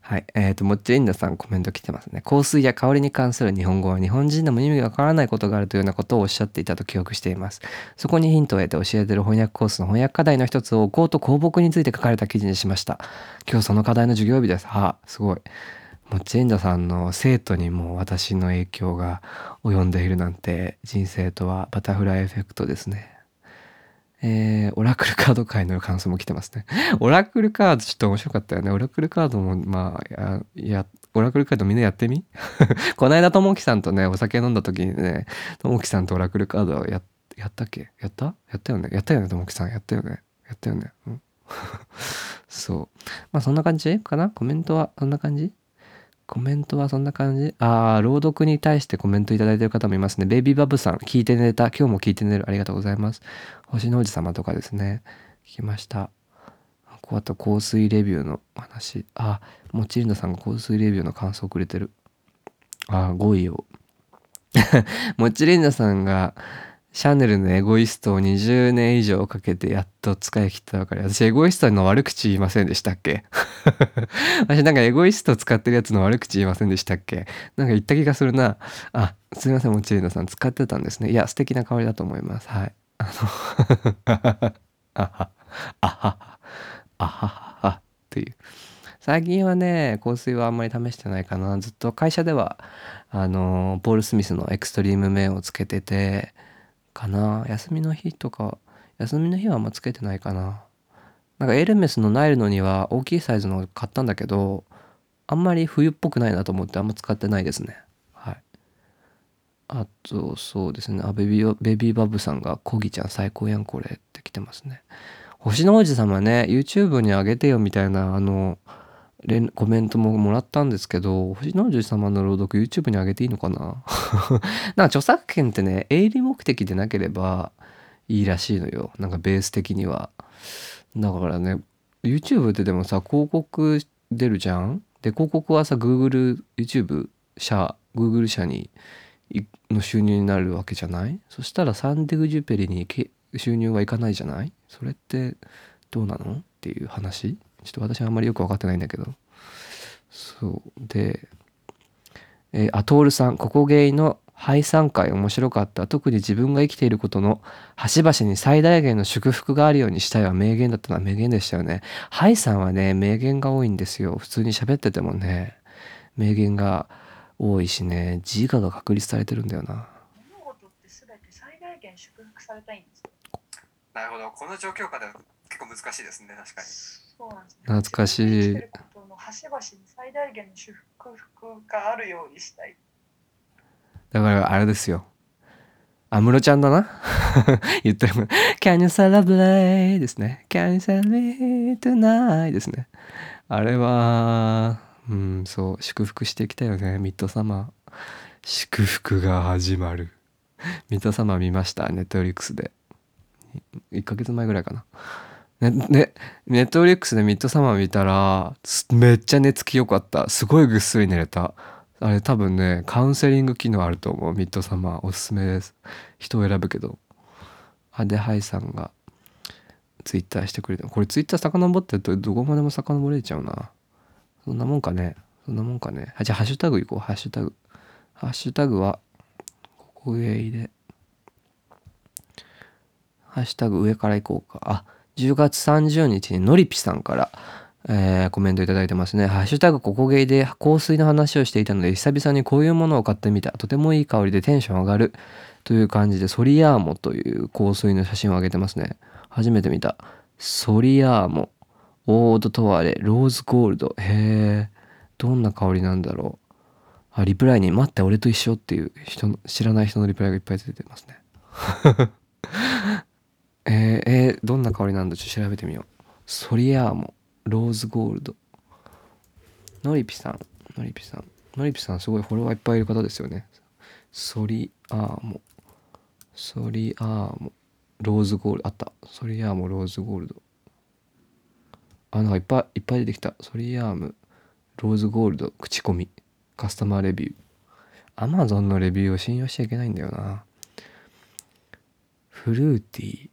はい。えっ、ー、と、もっちりんださんコメント来てますね。香水や香りに関する日本語は日本人でも意味がわからないことがあるというようなことをおっしゃっていたと記憶しています。そこにヒントを得て教えている翻訳コースの翻訳課題の一つを香と香木について書かれた記事にしました。今日その課題の授業日です。はあ、すごい。もうチェンダさんの生徒にも私の影響が及んでいるなんて人生とはバタフライエフェクトですね。えー、オラクルカード界の感想も来てますね。[laughs] オラクルカードちょっと面白かったよね。オラクルカードも、まあ、や、オラクルカードみんなやってみ？[laughs] この間、ともきさんとね、お酒飲んだ時にね、ともきさんとオラクルカードや、やったっけ？やった？やったよね？やったよね、ともきさん。やったよね？やったよね？うん、[laughs] そう。まあ、そんな感じかな？コメントはそんな感じ？コメントはそんな感じ？ああ、朗読に対してコメントいただいてる方もいますね。ベイビーバブさん、聞いて寝た。今日も聞いて寝る。ありがとうございます。星の王子様とかですね。聞きました。こうあと香水レビューの話。あ、もちりんださんが香水レビューの感想をくれてる。ああ、5位を。[laughs] もちりんださんが、シャネルのエゴイストを20年以上かけてやっと使い切ったばかり。私エゴイストの悪口言いませんでしたっけ？[laughs] 私なんかエゴイスト使ってるやつの悪口言いませんでしたっけ？なんか言った気がするな。あ、すいません、もちりなさん使ってたんですね。いや、素敵な香りだと思います。はい。あのあはは、あはははっていう。最近はね、香水はあんまり試してないかな。ずっと会社では、あの、ポール・スミスのエクストリームメンをつけてて、かな。休みの日とか、休みの日はあんまつけてないかな。なんかエルメスのナイルのには大きいサイズの買ったんだけど、あんまり冬っぽくないなと思ってあんま使ってないですね。はい。あと、そうですね。あ、ベビー、ベビーバブさんが、コギちゃん最高やんこれって来てますね。星の王子様ね、YouTube にあげてよみたいな、あの、コメントももらったんですけど、星の王子様の朗読 YouTube に上げていいのかな？[laughs] なんか著作権ってね、営利目的でなければいいらしいのよ。なんかベース的には。だからね、YouTube ってでもさ、広告出るじゃん？で、広告はさ、Google、YouTube 社、Google 社に、の収入になるわけじゃない？そしたらサンディグジュペリに収入はいかないじゃない？それってどうなの？っていう話。ちょっと私はあんまりよく分かってないんだけど。そう。で、えー、アトールさん、ここゲイの廃産会面白かった。特に自分が生きていることの端々に最大限の祝福があるようにしたいは名言だったのは名言でしたよね。ハイさんはね、名言が多いんですよ。普通に喋っててもね、名言が多いしね、自我が確立されてるんだよな。物事って全て最大限祝福されたいんですなるほど。この状況下では結構難しいですね、確かに。そうなんですね。懐かしい。端々に最大限の祝福があるようにしたい。だからあれですよ。安室ちゃんだな [laughs] 言ってる。Can you celebrate? ですね。Can you celebrate tonight? ですね。あれは、うん、そう、祝福してきたよね。ミッドサマー。祝福が始まる。ミッドサマー見ました？ネットフリックスで。1ヶ月前ぐらいかな。ね、ネットフリックスでミッドサマー見たら、めっちゃ寝つきよかった。すごいぐっすり寝れた。あれ多分ね、カウンセリング機能あると思う。ミッドサマー。おすすめです。人を選ぶけど。あ、で、ハイさんがツイッターしてくれて。これツイッター遡ってるとどこまでも遡れちゃうな。そんなもんかね。そんなもんかね。あ、じゃあハッシュタグいこう。ハッシュタグ。ハッシュタグは、ここ上で。ハッシュタグ上からいこうか。あ、10月30日にのりぴさんから、えー、コメントいただいてますね。ハッシュタグここゲイで香水の話をしていたので、久々にこういうものを買ってみた。とてもいい香りでテンション上がる。という感じで、ソリアーモという香水の写真を上げてますね。初めて見た。ソリアーモ。オードトワレ。ローズゴールド。へえ。どんな香りなんだろう。あ、リプライに、待って、俺と一緒っていう人、知らない人のリプライがいっぱい出てますね。えー、えー、どんな香りなんだ？ちょっと調べてみよう。ソリアーモ。ローズゴールド。のりぴさん。のりぴさん。のりぴさんすごいフォロワーいっぱいいる方ですよね。ソリアーモ。ソリアーモ。ローズゴールド。あった。ソリアーモ、ローズゴールド。あ、なんかいっぱいいっぱい出てきた。ソリアーム、ローズゴールド、口コミ。カスタマーレビュー。アマゾンのレビューを信用しちゃいけないんだよな。フルーティー。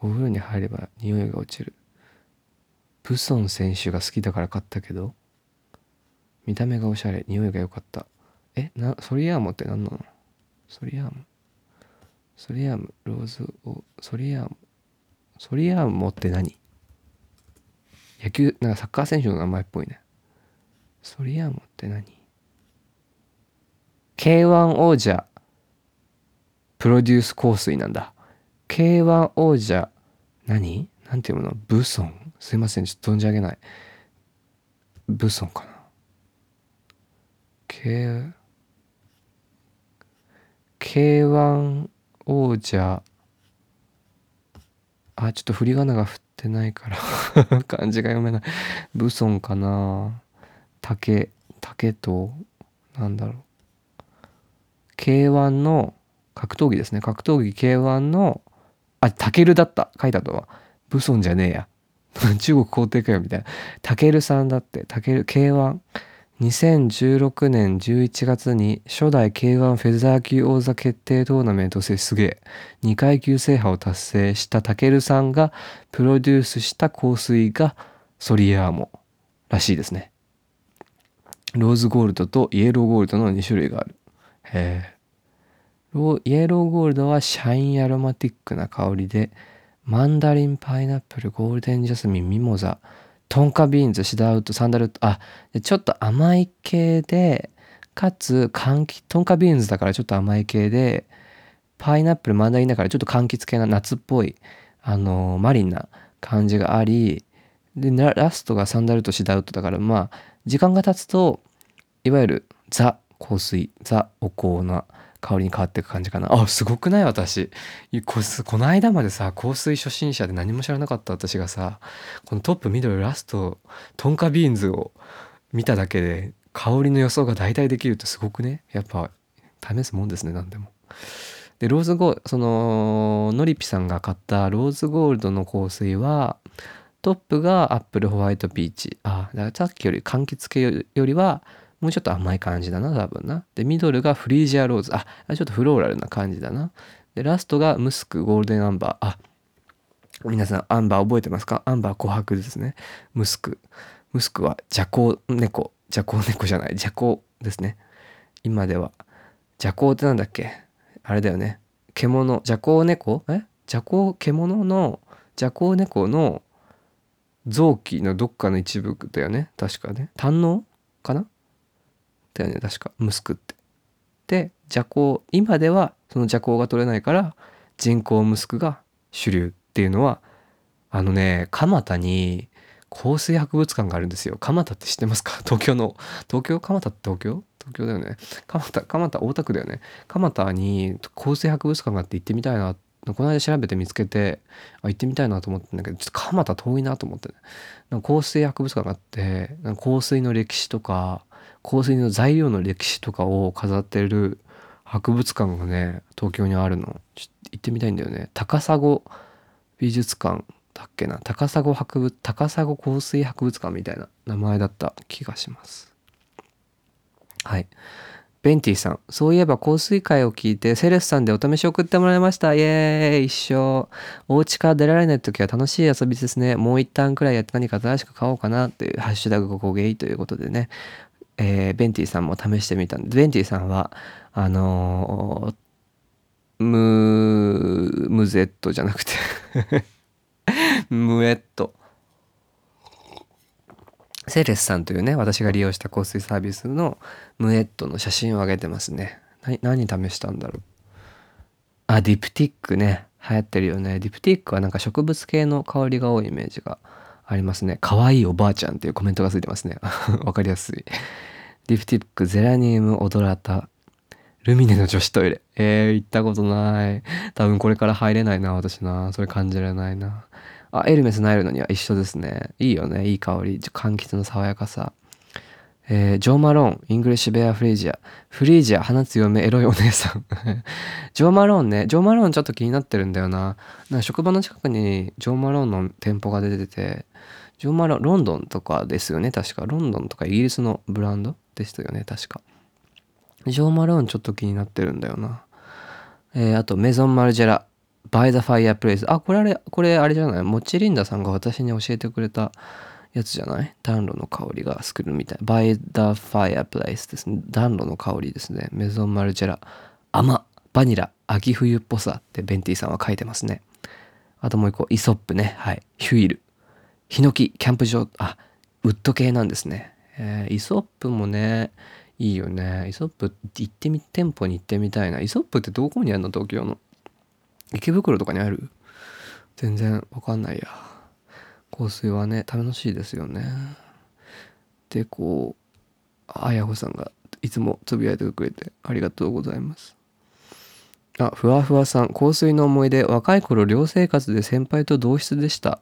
お風呂に入れば匂いが落ちる。プソン選手が好きだから買ったけど、見た目がおしゃれ、匂いが良かった。え、な、ソリアーモって何なの？ソリアーモソリアーム、ローズを、ソリアーモ、ソリアーモって何？野球、なんかサッカー選手の名前っぽいね。ソリアーモって何 ?K1 王者、プロデュース香水なんだ。K1 王者、何？なんていうの？ブソンすいません、ちょっと存じ上げない。ブソンかな ?K、K1 王者、あ、ちょっと振り仮名が振ってないから [laughs] 漢字が読めない。ブソンかな？竹、竹と、なんだろう？K1 の格闘技ですね。格闘技 K1 の、あ、タケルだった。書いたとは。ブソンじゃねえや。[laughs] 中国皇帝かよみたいな。タケルさんだって、タケル K1。2016年11月に初代 K1 フェザー級王座決定トーナメントですげえ。2階級制覇を達成したタケルさんがプロデュースした香水がソリアーモらしいですね。ローズゴールドとイエローゴールドの2種類がある。へえ。イエローゴールドはシャインアロマティックな香りで、マンダリンパイナップルゴールデンジャスミンミモザトンカビーンズシダウッドサンダルウッドあちょっと甘い系でかつ柑橘トンカビーンズだからちょっと甘い系でパイナップルマンダリンだからちょっと柑橘系な夏っぽいあのマリンな感じがありでラストがサンダルとシダウッドだからまあ時間が経つといわゆるザ香水ザお香な香りに変わっていく感じかな。あすごくない？私。ここの間までさ香水初心者で何も知らなかった私がさこのトップ緑ラストトンカビーンズを見ただけで香りの予想が大体できるってすごくね？やっぱ試すもんですね何でも。でローズゴールそのノリピさんが買ったローズゴールドの香水はトップがアップルホワイトピーチ。あだからさっきより柑橘系よりはもうちょっと甘い感じだな多分な。でミドルがフリージアローズ。あちょっとフローラルな感じだな。でラストがムスクゴールデンアンバー。あ皆さんアンバー覚えてますか？アンバー琥珀ですね。ムスク。ムスクはジャコウ猫。ジャコウ猫じゃない。ジャコウですね。今では。ジャコウってなんだっけ？あれだよね。獣ジャコウ猫？え？ジャコウ獣のジャコウ猫の臓器のどっかの一部だよね。確かね。胆のかな？だよね確か。ムスクって。で邪行今ではその邪行が取れないから人工ムスクが主流っていうのはあのね蒲田に香水博物館があるんですよ。蒲田って知ってますか？[laughs] 東京の。東京？蒲田って東京？東京だよね。蒲田蒲田大田区だよね。蒲田に香水博物館があって行ってみたいな。この間調べて見つけてあ行ってみたいなと思ったんだけどちょっと蒲田遠いなと思ってね。なんか香水博物館があって香水の歴史とか香水の材料の歴史とかを飾ってる博物館がね東京にあるのちょっと行ってみたいんだよね高砂美術館だっけな高砂博物高砂香水博物館みたいな名前だった気がしますはいベンティさんそういえば香水会を聞いてセレスさんでお試し送ってもらいましたイエーイ一生お家から出られない時は楽しい遊びですねもう一旦くらいやって何か新しく買おうかなっていうハッシュタグここゲイということでねえー、ベンティさんも試してみたんでベンティさんはあのー、ムムゼットじゃなくてムエットセレスさんというね私が利用した香水サービスのムエットの写真を上げてますね。何試したんだろう。あディプティックね。流行ってるよね。ディプティックはなんか植物系の香りが多いイメージがありますね。可愛いおばあちゃんっていうコメントがついてますね。[laughs] わかりやすい。リフティック、ゼラニウム、オドラタ、ルミネの女子トイレ。えー、行ったことない。多分これから入れないな、私な。それ感じられないな。あ、エルメスナイルのには一緒ですね。いいよね。いい香り。柑橘の爽やかさ。えー、ジョー・マローン、イングリッシュ・ベア・フリージア。フリージア、花強め、エロいお姉さん。[laughs] ジョー・マローンね。ジョー・マローンちょっと気になってるんだよな。な職場の近くにジョー・マローンの店舗が出てて、ジョー・マローン、ロンドンとかですよね。確か。ロンドンとかイギリスのブランドでしたよね確か。ジョー・マローンちょっと気になってるんだよな。えー、あとメゾン・マルジェラ。 By the Fireplace あこれあれこれあれじゃない？モッチリンダさんが私に教えてくれたやつじゃない？暖炉の香りがするみたい。 By the Fireplace です。ね暖炉の香りですね。メゾン・マルジェラ。甘。バニラ。秋冬っぽさってベンティさんは書いてますね。あともう一個。イソップね。はい。 Hwyl。ヒノキ。キャンプ場。あウッド系なんですね。えー、イソップもね、いいよね。イソップ行ってみ、店舗に行ってみたいな。イソップってどこにあるの？東京の。池袋とかにある？全然わかんないや。香水はね、楽しいですよね。で、こう、あやほさんがいつもつぶやいてくれてありがとうございます。あ、ふわふわさん、香水の思い出、若い頃寮生活で先輩と同室でした。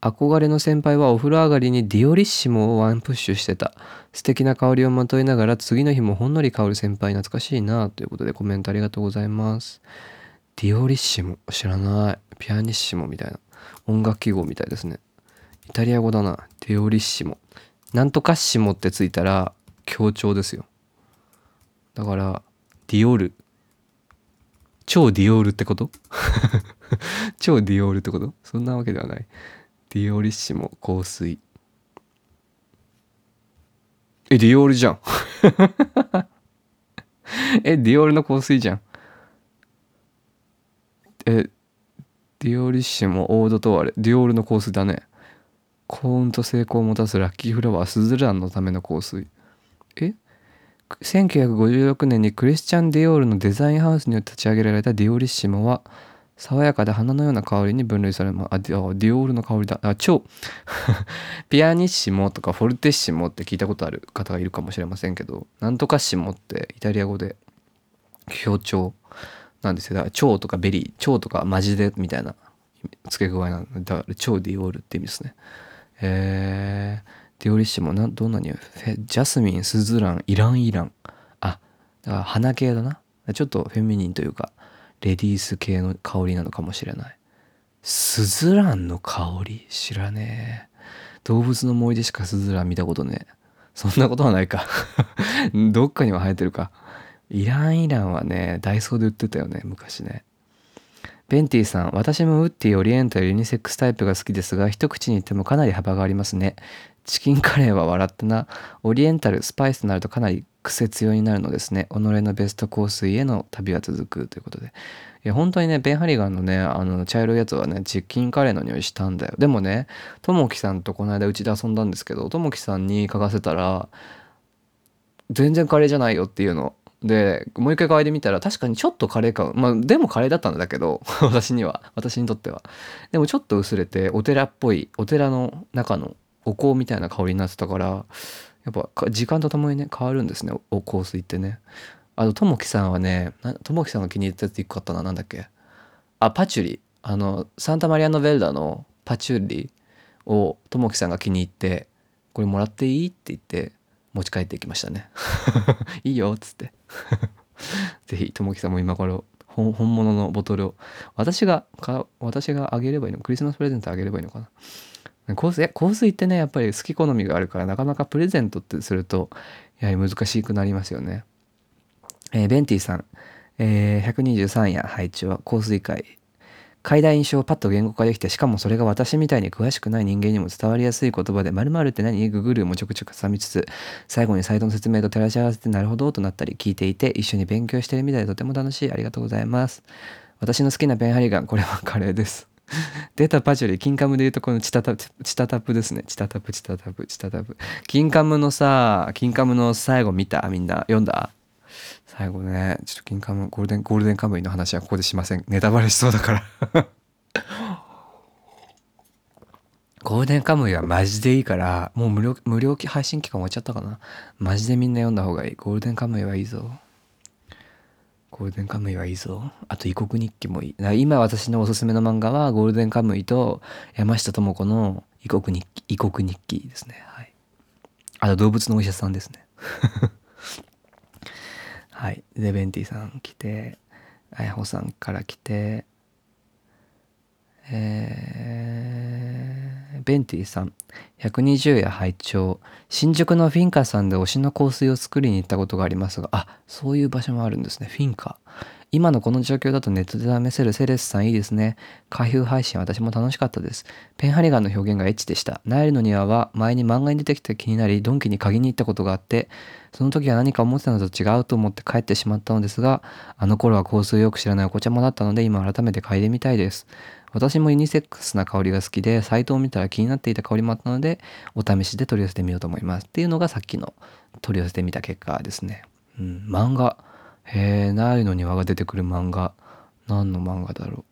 憧れの先輩はお風呂上がりにディオリッシモをワンプッシュしてた。素敵な香りをまといながら次の日もほんのり香る先輩懐かしいなということでコメントありがとうございます。ディオリッシモ知らない？ピアニッシモみたいな。音楽記号みたいですね。イタリア語だな。ディオリッシモ。なんとかッシモってついたら強調ですよ。だから、ディオール。超ディオールってこと？[laughs] 超ディオールってこと？そんなわけではない。ディオリッシモ香水。えディオールじゃん。[laughs] えディオールの香水じゃん。えディオリッシモオードトワレディオールの香水だね。幸運と成功をもたすラッキーフラワースズランのための香水。え？1956年にクリスチャン・ディオールのデザインハウスによって立ち上げられたディオリッシモは爽やかで花のような香りに分類されますあディオールの香りだ。あ超。[laughs] ピアニッシモとかフォルテッシモって聞いたことある方がいるかもしれませんけどなんとかシモってイタリア語で強調なんですよ。だから超とか very 超とかマジでみたいな付け加えなんでだ。から超ディオールって意味ですね。えー、 Diorissimo などんな匂い？フェジャスミンスズランイランイラン。あだから花系だな。ちょっとフェミニンというかレディース系の香りなのかもしれない。スズランの香り？知らねえ。動物の森でしかスズラン見たことねえ。そんなことはないか。[laughs] どっかには生えてるか。イランイランはねダイソーで売ってたよね昔ね。ベンティさん私もウッディオリエンタルユニセックスタイプが好きですが一口に言ってもかなり幅がありますね。チキンカレーは笑ったな。オリエンタルスパイスとなるとかなり癖強になるのですね。己のベスト香水への旅は続くということで。いや本当にねベンハリガンのねあの茶色いやつはねチキンカレーの匂いしたんだよ。でもねともきさんとこの間うちで遊んだんですけどともきさんに嗅がせたら全然カレーじゃないよっていうの。でもう一回嗅いでみたら確かにちょっとカレー感まあでもカレーだったんだけど [laughs] 私には私にとっては。でもちょっと薄れてお寺っぽいお寺の中のお香みたいな香りになってたからやっぱ時間とともにね変わるんですねお香水ってね。あとともきさんはねともきさんが気に入ったやつ一個あったななんだっけ。あパチュリ。あのサンタマリアノ・ヴェルダのパチュリをともきさんが気に入って「これもらっていい?」って言って持ち帰っていきましたね。[laughs] いいよっつって。[laughs] ぜひともきさんも今頃本本物のボトルを私が私があげればいいの？クリスマスプレゼントあげればいいのかな？香水香水ってねやっぱり好き好みがあるからなかなかプレゼントってするとやはり難しくなりますよね。えーベンティさん、えー123夜配置は香水会。海大印象をパッと言語化できてしかもそれが私みたいに詳しくない人間にも伝わりやすい言葉で〇〇って何ググるもちょくちょく挟みつつ最後にサイトの説明と照らし合わせてなるほどとなったり聞いていて一緒に勉強してるみたいでとても楽しいありがとうございます。私の好きなペンハリガンこれはカレーです。[laughs] 出たパチュリ、キンカムで言うとこのチタタプチタタプですね。チタタプ、チタタプ、チタタプ。キンカムのさ、キンカムの最後見た？みんな。読んだ？最後ね、ちょっとキンカム、ゴールデン、ゴールデンカムイの話はここでしません。ネタバレしそうだから。[laughs] ゴールデンカムイはマジでいいから、もう無料、無料配信期間終わっちゃったかな。マジでみんな読んだ方がいい。ゴールデンカムイはいいぞ。ゴールデンカムイはいいぞ。あと異国日記もいい。今私のおすすめの漫画はゴールデンカムイと山下智子の異国日記、異国日記ですね。はい。あと動物のお医者さんですね。[laughs] はい。で、ベンティさん来て、あやほさんから来て、えー、ベンティさん120夜拝聴。新宿のフィンカさんで推しの香水を作りに行ったことがありますがあそういう場所もあるんですね。フィンカ今のこの状況だとネットで試せるセレスさんいいですね。開封配信私も楽しかったです。ペンハリガンの表現がエッチでした。ナイルの庭は前に漫画に出てきて気になりドンキに鍵に行ったことがあってその時は何か思ってたのと違うと思って帰ってしまったのですがあの頃は香水よく知らないお子ちゃまだったので今改めて嗅いでみたいです。私もユニセックスな香りが好きでサイトを見たら気になっていた香りもあったのでお試しで取り寄せてみようと思います。っていうのがさっきの取り寄せてみた結果ですね、うん、漫画。へえナイルの庭が出てくる漫画。何の漫画だろ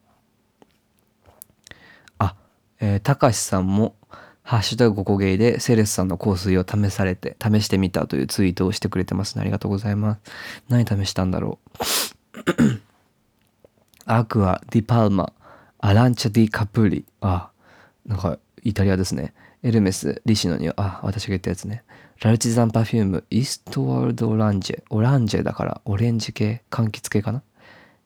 う。あえーたかしさんもハッシュタグココゲイでセレスさんの香水を試されて試してみたというツイートをしてくれてますね。ありがとうございます。何試したんだろう。[clears throat] アクア・ディ・パルマ。アランチャ・ディ・カプリ。あなんかイタリアですね。エルメス・リシノには。あ私が言ったやつね。ラルチザン・パフュームイストワールド・オランジェ。オランジェだからオレンジ系柑橘系かな。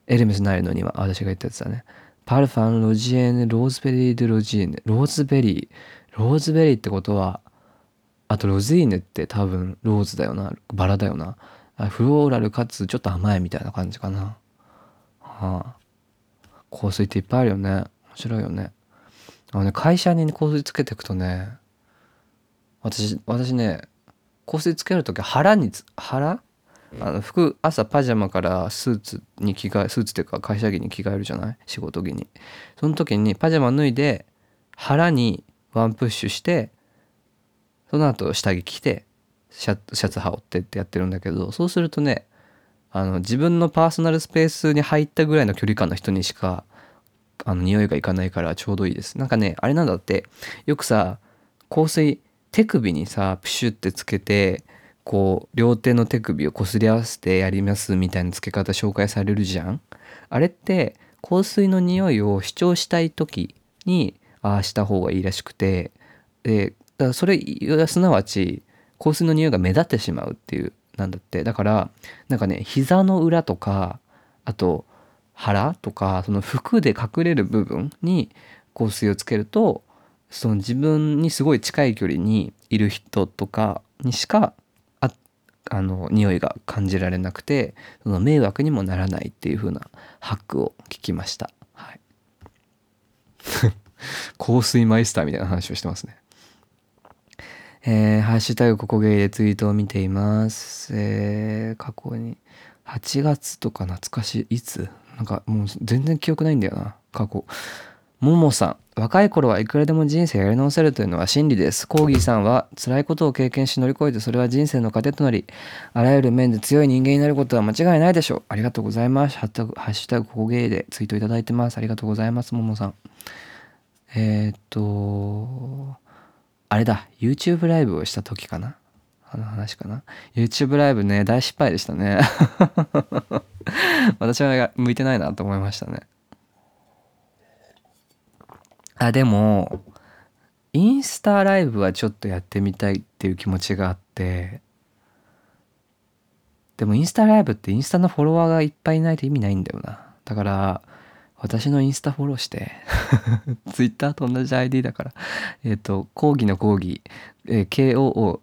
エルメス・ナイルのには私が言ったやつだね。パルファン・ロジエーネ・ローズベリー・ドゥ・ロジーネ。ローズベリー。ローズベリーってことはあとロジーネって多分ローズだよな。バラだよな。フローラルかつちょっと甘いみたいな感じかな。はあ。香水っていっぱいあるよね。面白いよね。あのね会社に香水つけていくとね私私ね香水つける時腹につ腹？あの服朝パジャマからスーツに着替えスーツっていうか会社着に着替えるじゃない？仕事着に。その時にパジャマ脱いで腹にワンプッシュしてその後下着着てシャシャツ羽織ってってやってるんだけどそうするとねあの自分のパーソナルスペースに入ったぐらいの距離感の人にしかあの匂いがいかないからちょうどいいです。なんかねあれなんだってよくさ香水手首にさプシュってつけてこう両手の手首をこすり合わせてやりますみたいなつけ方紹介されるじゃん。あれって香水の匂いを主張したい時にああした方がいいらしくて。でだからそれすなわち香水の匂いが目立ってしまうっていうなんだってだからなんかね膝の裏とかあと腹とかその服で隠れる部分に香水をつけるとその自分にすごい近い距離にいる人とかにしかああの匂いが感じられなくてその迷惑にもならないっていう風なハックを聞きました。はい、[laughs] 香水マイスターみたいな話をしてますね。えー、ハッシュタグここゲイでツイートを見ています。えー、過去に。8月とか懐かしい。いつ？なんかもう全然記憶ないんだよな。過去。ももさん。若い頃はいくらでも人生やり直せるというのは真理です。コーギーさんは辛いことを経験し乗り越えてそれは人生の糧となりあらゆる面で強い人間になることは間違いないでしょう。ありがとうございます。ハッシュタグここゲイでツイートいただいてます。ありがとうございますももさん。えー、っとあれだ YouTube ライブをした時かな？あの話かな？YouTube ライブね大失敗でしたね。[laughs] 私は向いてないなと思いましたね。あでもインスタライブはちょっとやってみたいっていう気持ちがあってでもインスタライブってインスタのフォロワーがいっぱいいないと意味ないんだよな。だから私のインスタフォローして [laughs] ツイッターと同じ ID だからえっ、と講義の講義、えー、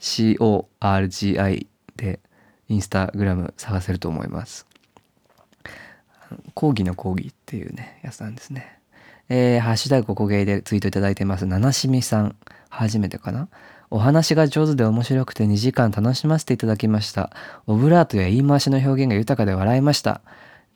KOOGINOCORGI でインスタグラム探せると思います。講義の講義っていうねやつなんですね。えー、ハッシュタグここゲイでツイートいただいてます。七しみさん初めてかな。お話が上手で面白くて2時間楽しませていただきました。オブラートや言い回しの表現が豊かで笑いました。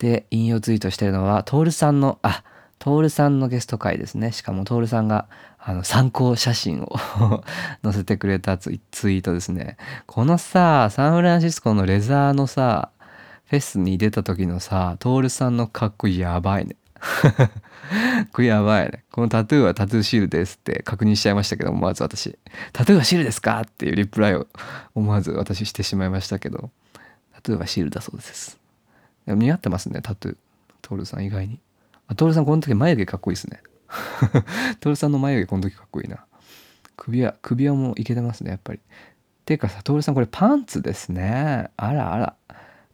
で引用ツイートしてるのはトールさんのあトールさんのゲスト会ですね。しかもトールさんがあの参考写真を [laughs] 載せてくれたツイートですね。このさサンフランシスコのレザーのさフェスに出た時のさトールさんのかっこやばいね。[laughs] これやばいね。このタトゥーはタトゥーシールですって確認しちゃいましたけど思わず私。タトゥーはシールですかっていうリプライを思わず私してしまいましたけどタトゥーはシールだそうです。でも似合ってますねタトゥー。トールさん意外に。あトールさんこの時眉毛かっこいいですね。[laughs] トールさんの眉毛この時かっこいいな。首は首輪もいけてますねやっぱり。ていうかさトールさんこれパンツですね。あらあら。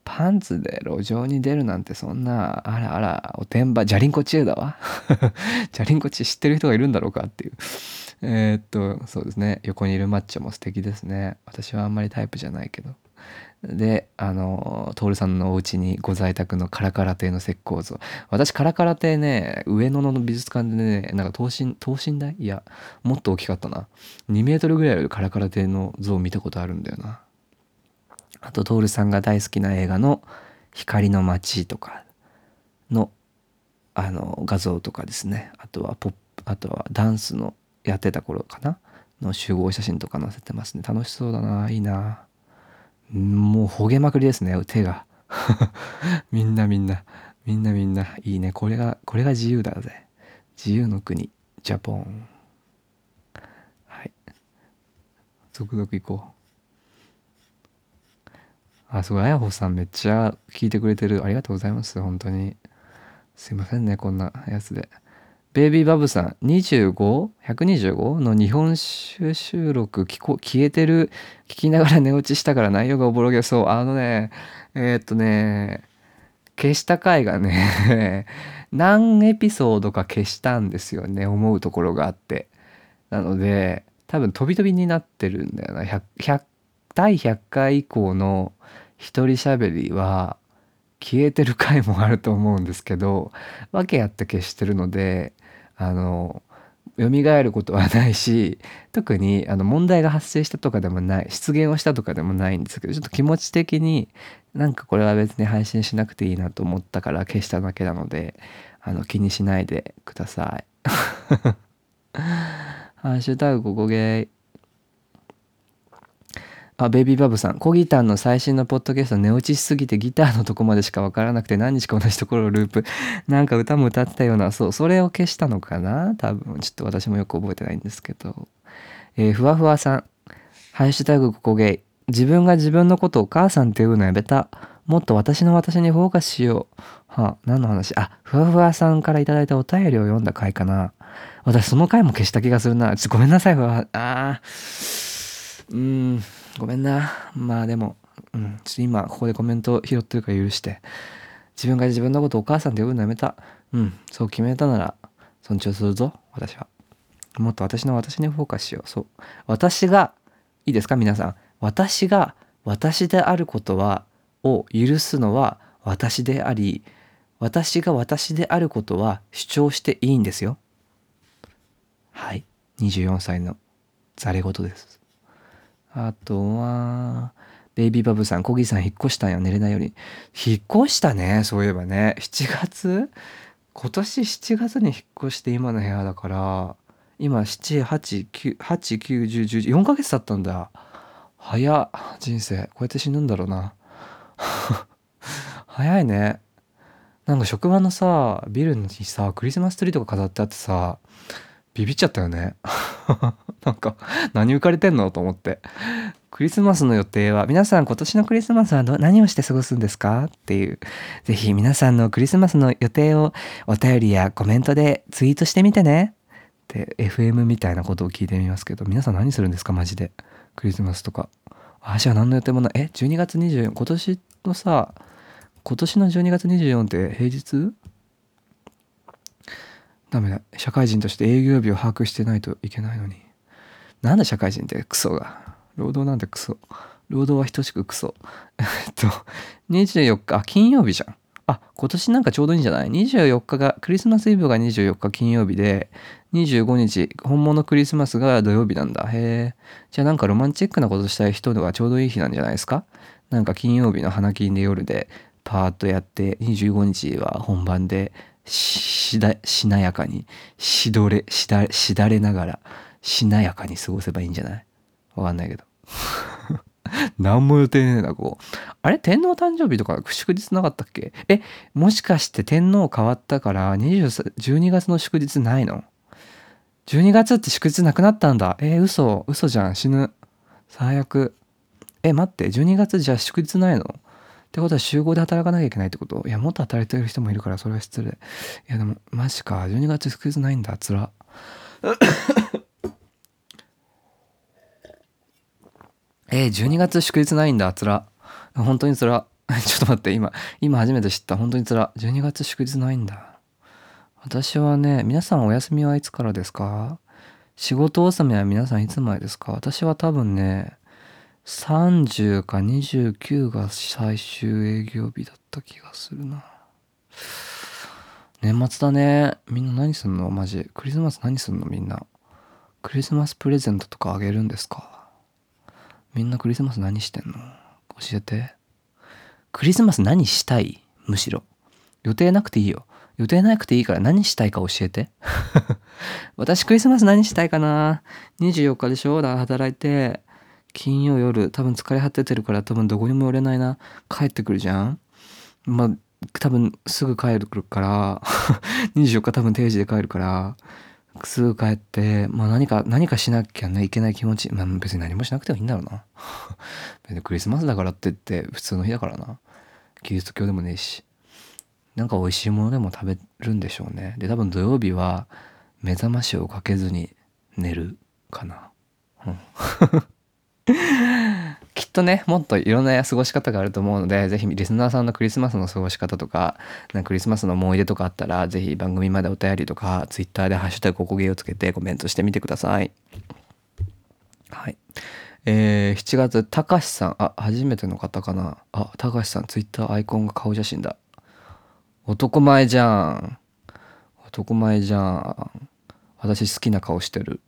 パンツで路上に出るなんてそんなあらあらおてんばじゃりんこチエだわじゃりんこチエ知ってる人がいるんだろうかっていう。えー、っとそうですね。横にいるマッチョも素敵ですね。私はあんまりタイプじゃないけど。であの徹さんのお家にご在宅のカラカラ亭の石膏像。私カラカラ亭ね上野の美術館でねなんか等身等身大？いやもっと大きかったな。2メートルぐらいあるカラカラ亭の像を見たことあるんだよな。あと徹さんが大好きな映画の「光の街」とかのあの画像とかですね。あとはポップあとはダンスのやってた頃かな？の集合写真とか載せてますね。楽しそうだないいな。もうほげまくりですね手が。[laughs] みんなみんな。みんなみんな。いいね。これがこれが自由だぜ。自由の国ジャポン。はい。続々行こう。あすごい。あやほさんめっちゃ聞いてくれてる。ありがとうございます。本当に。すいませんねこんなやつで。ベイビーバブさん 25?125? の日本酒収録聞こ消えてる？聞きながら寝落ちしたから内容がおぼろげそうあのねえー、っとね消した回がね [laughs] 何エピソードか消したんですよね思うところがあってなので多分飛び飛びになってるんだよな 100, 100第100回以降の一人喋りは消えてる回もあると思うんですけど訳あって消してるのであの蘇ることはないし特にあの問題が発生したとかでもない失言をしたとかでもないんですけどちょっと気持ち的になんかこれは別に配信しなくていいなと思ったから消しただけなのであの気にしないでください。[laughs] ハッシュタグここゲーあ、ベイビーバブさん。コギタンの最新のポッドキャスト寝落ちしすぎてギターのとこまでしかわからなくて何日か同じところをループ。[laughs] なんか歌も歌ってたような、そう、それを消したのかな？多分。ちょっと私もよく覚えてないんですけど。えー、ふわふわさん。ハッシュタグここゲイ。自分が自分のことをお母さんって呼ぶのやめた。もっと私の私にフォーカスしよう。はあ、何の話？あ、ふわふわさんから頂いたお便りを読んだ回かな。私その回も消した気がするな。ちょっとごめんなさい、ふわ。あー。うん。ごめんな。まあでも、うん、ちょっと今ここでコメント拾ってるから許して。自分が自分のことをお母さんって呼ぶのやめた。うん、そう決めたなら尊重するぞ、私は。もっと私の私にフォーカスしよう。そう。私が、いいですか皆さん。私が私であることは、を許すのは私であり、私が私であることは主張していいんですよ。はい。24歳のざれ言です。あとは、ベイビーバブさん、コギさん引っ越したんや、寝れないように。引っ越したね、そういえばね。7月？今年7月に引っ越して今の部屋だから、今7、8、9、8、9、10、11、4ヶ月経ったんだ。早っ、人生。こうやって死ぬんだろうな。[laughs] 早いね。なんか職場のさ、ビルにさ、クリスマスツリーとか飾ってあってさ、ビビっちゃったよね。[laughs] なんか、何浮かれてんの？と思って。クリスマスの予定は、皆さん今年のクリスマスは何をして過ごすんですか？っていう。ぜひ皆さんのクリスマスの予定をお便りやコメントでツイートしてみてね。って FM みたいなことを聞いてみますけど、皆さん何するんですか？マジで。クリスマスとか。私は何の予定もない。え ?12 月24、今年のさ、今年の12月24って平日？ダメだ。社会人として営業日を把握してないといけないのに。なんだ社会人ってクソが。労働なんてクソ。労働は等しくクソ。えっと、24日、金曜日じゃん。あ、今年なんかちょうどいいんじゃない ?24 日が、クリスマスイブが24日金曜日で、25日、本物クリスマスが土曜日なんだ。へえ。じゃあなんかロマンチックなことしたい人がちょうどいい日なんじゃないですか？なんか金曜日の花金で夜でパーッとやって、25日は本番でしだしなやかにしどれしだしだれながらしなやかに過ごせばいいんじゃない？わかんないけど。[laughs] 何も予定ねえなこうあれ？天皇誕生日とか祝日なかったっけ？え？もしかして天皇変わったから12月の祝日ないの ?12 月って祝日なくなったんだ。えー、嘘。嘘じゃん。死ぬ。最悪。え待って。12月じゃあ祝日ないの？ってことは集合で働かなきゃいけないってこと？いや、もっと働いてる人もいるからそれは失礼。いや、でも、マジか。12 [coughs] 月祝日ないんだ。つら。えー、12月祝日ないんだ。つら。本当につら。[laughs] ちょっと待って、今、今初めて知った。本当につら。12月祝日ないんだ。私はね、皆さんお休みはいつからですか？仕事納めは皆さんいつ前ですか？私は多分ね、30か29が最終営業日だった気がするな。年末だね。みんな何すんの？マジ。クリスマス何すんの？みんな。クリスマスプレゼントとかあげるんですか？みんなクリスマス何してんの？教えて。クリスマス何したい？むしろ。予定なくていいよ。予定なくていいから何したいか教えて。[laughs] 私クリスマス何したいかな ?24 日でしょ？だから働いて、金曜夜、多分疲れ果ててるから多分どこにも寄れないな。帰ってくるじゃんまあ、多分すぐ帰るから [laughs] 24日多分定時で帰るから、すぐ帰って、まあ何か、何かしなきゃね、いけない気持ち。まあ別に何もしなくてもいいんだろうな。[laughs] 別にクリスマスだからって言って普通の日だからな。キリスト教でもねえし。なんか美味しいものでも食べるんでしょうね。で、多分土曜日は目覚ましをかけずに寝るかな。うん [laughs] きっとね、もっといろんな過ごし方があると思うので、ぜひリスナーさんのクリスマスの過ごし方とか、なんかクリスマスの思い出とかあったら、ぜひ番組までお便りとか、ツイッターでハッシュタグココゲーをつけてコメントしてみてください。はい。えー、7月、たかしさん、あ、初めての方かな。あ、たかしさん、ツイッターアイコンが顔写真だ。男前じゃん。男前じゃん。私好きな顔してる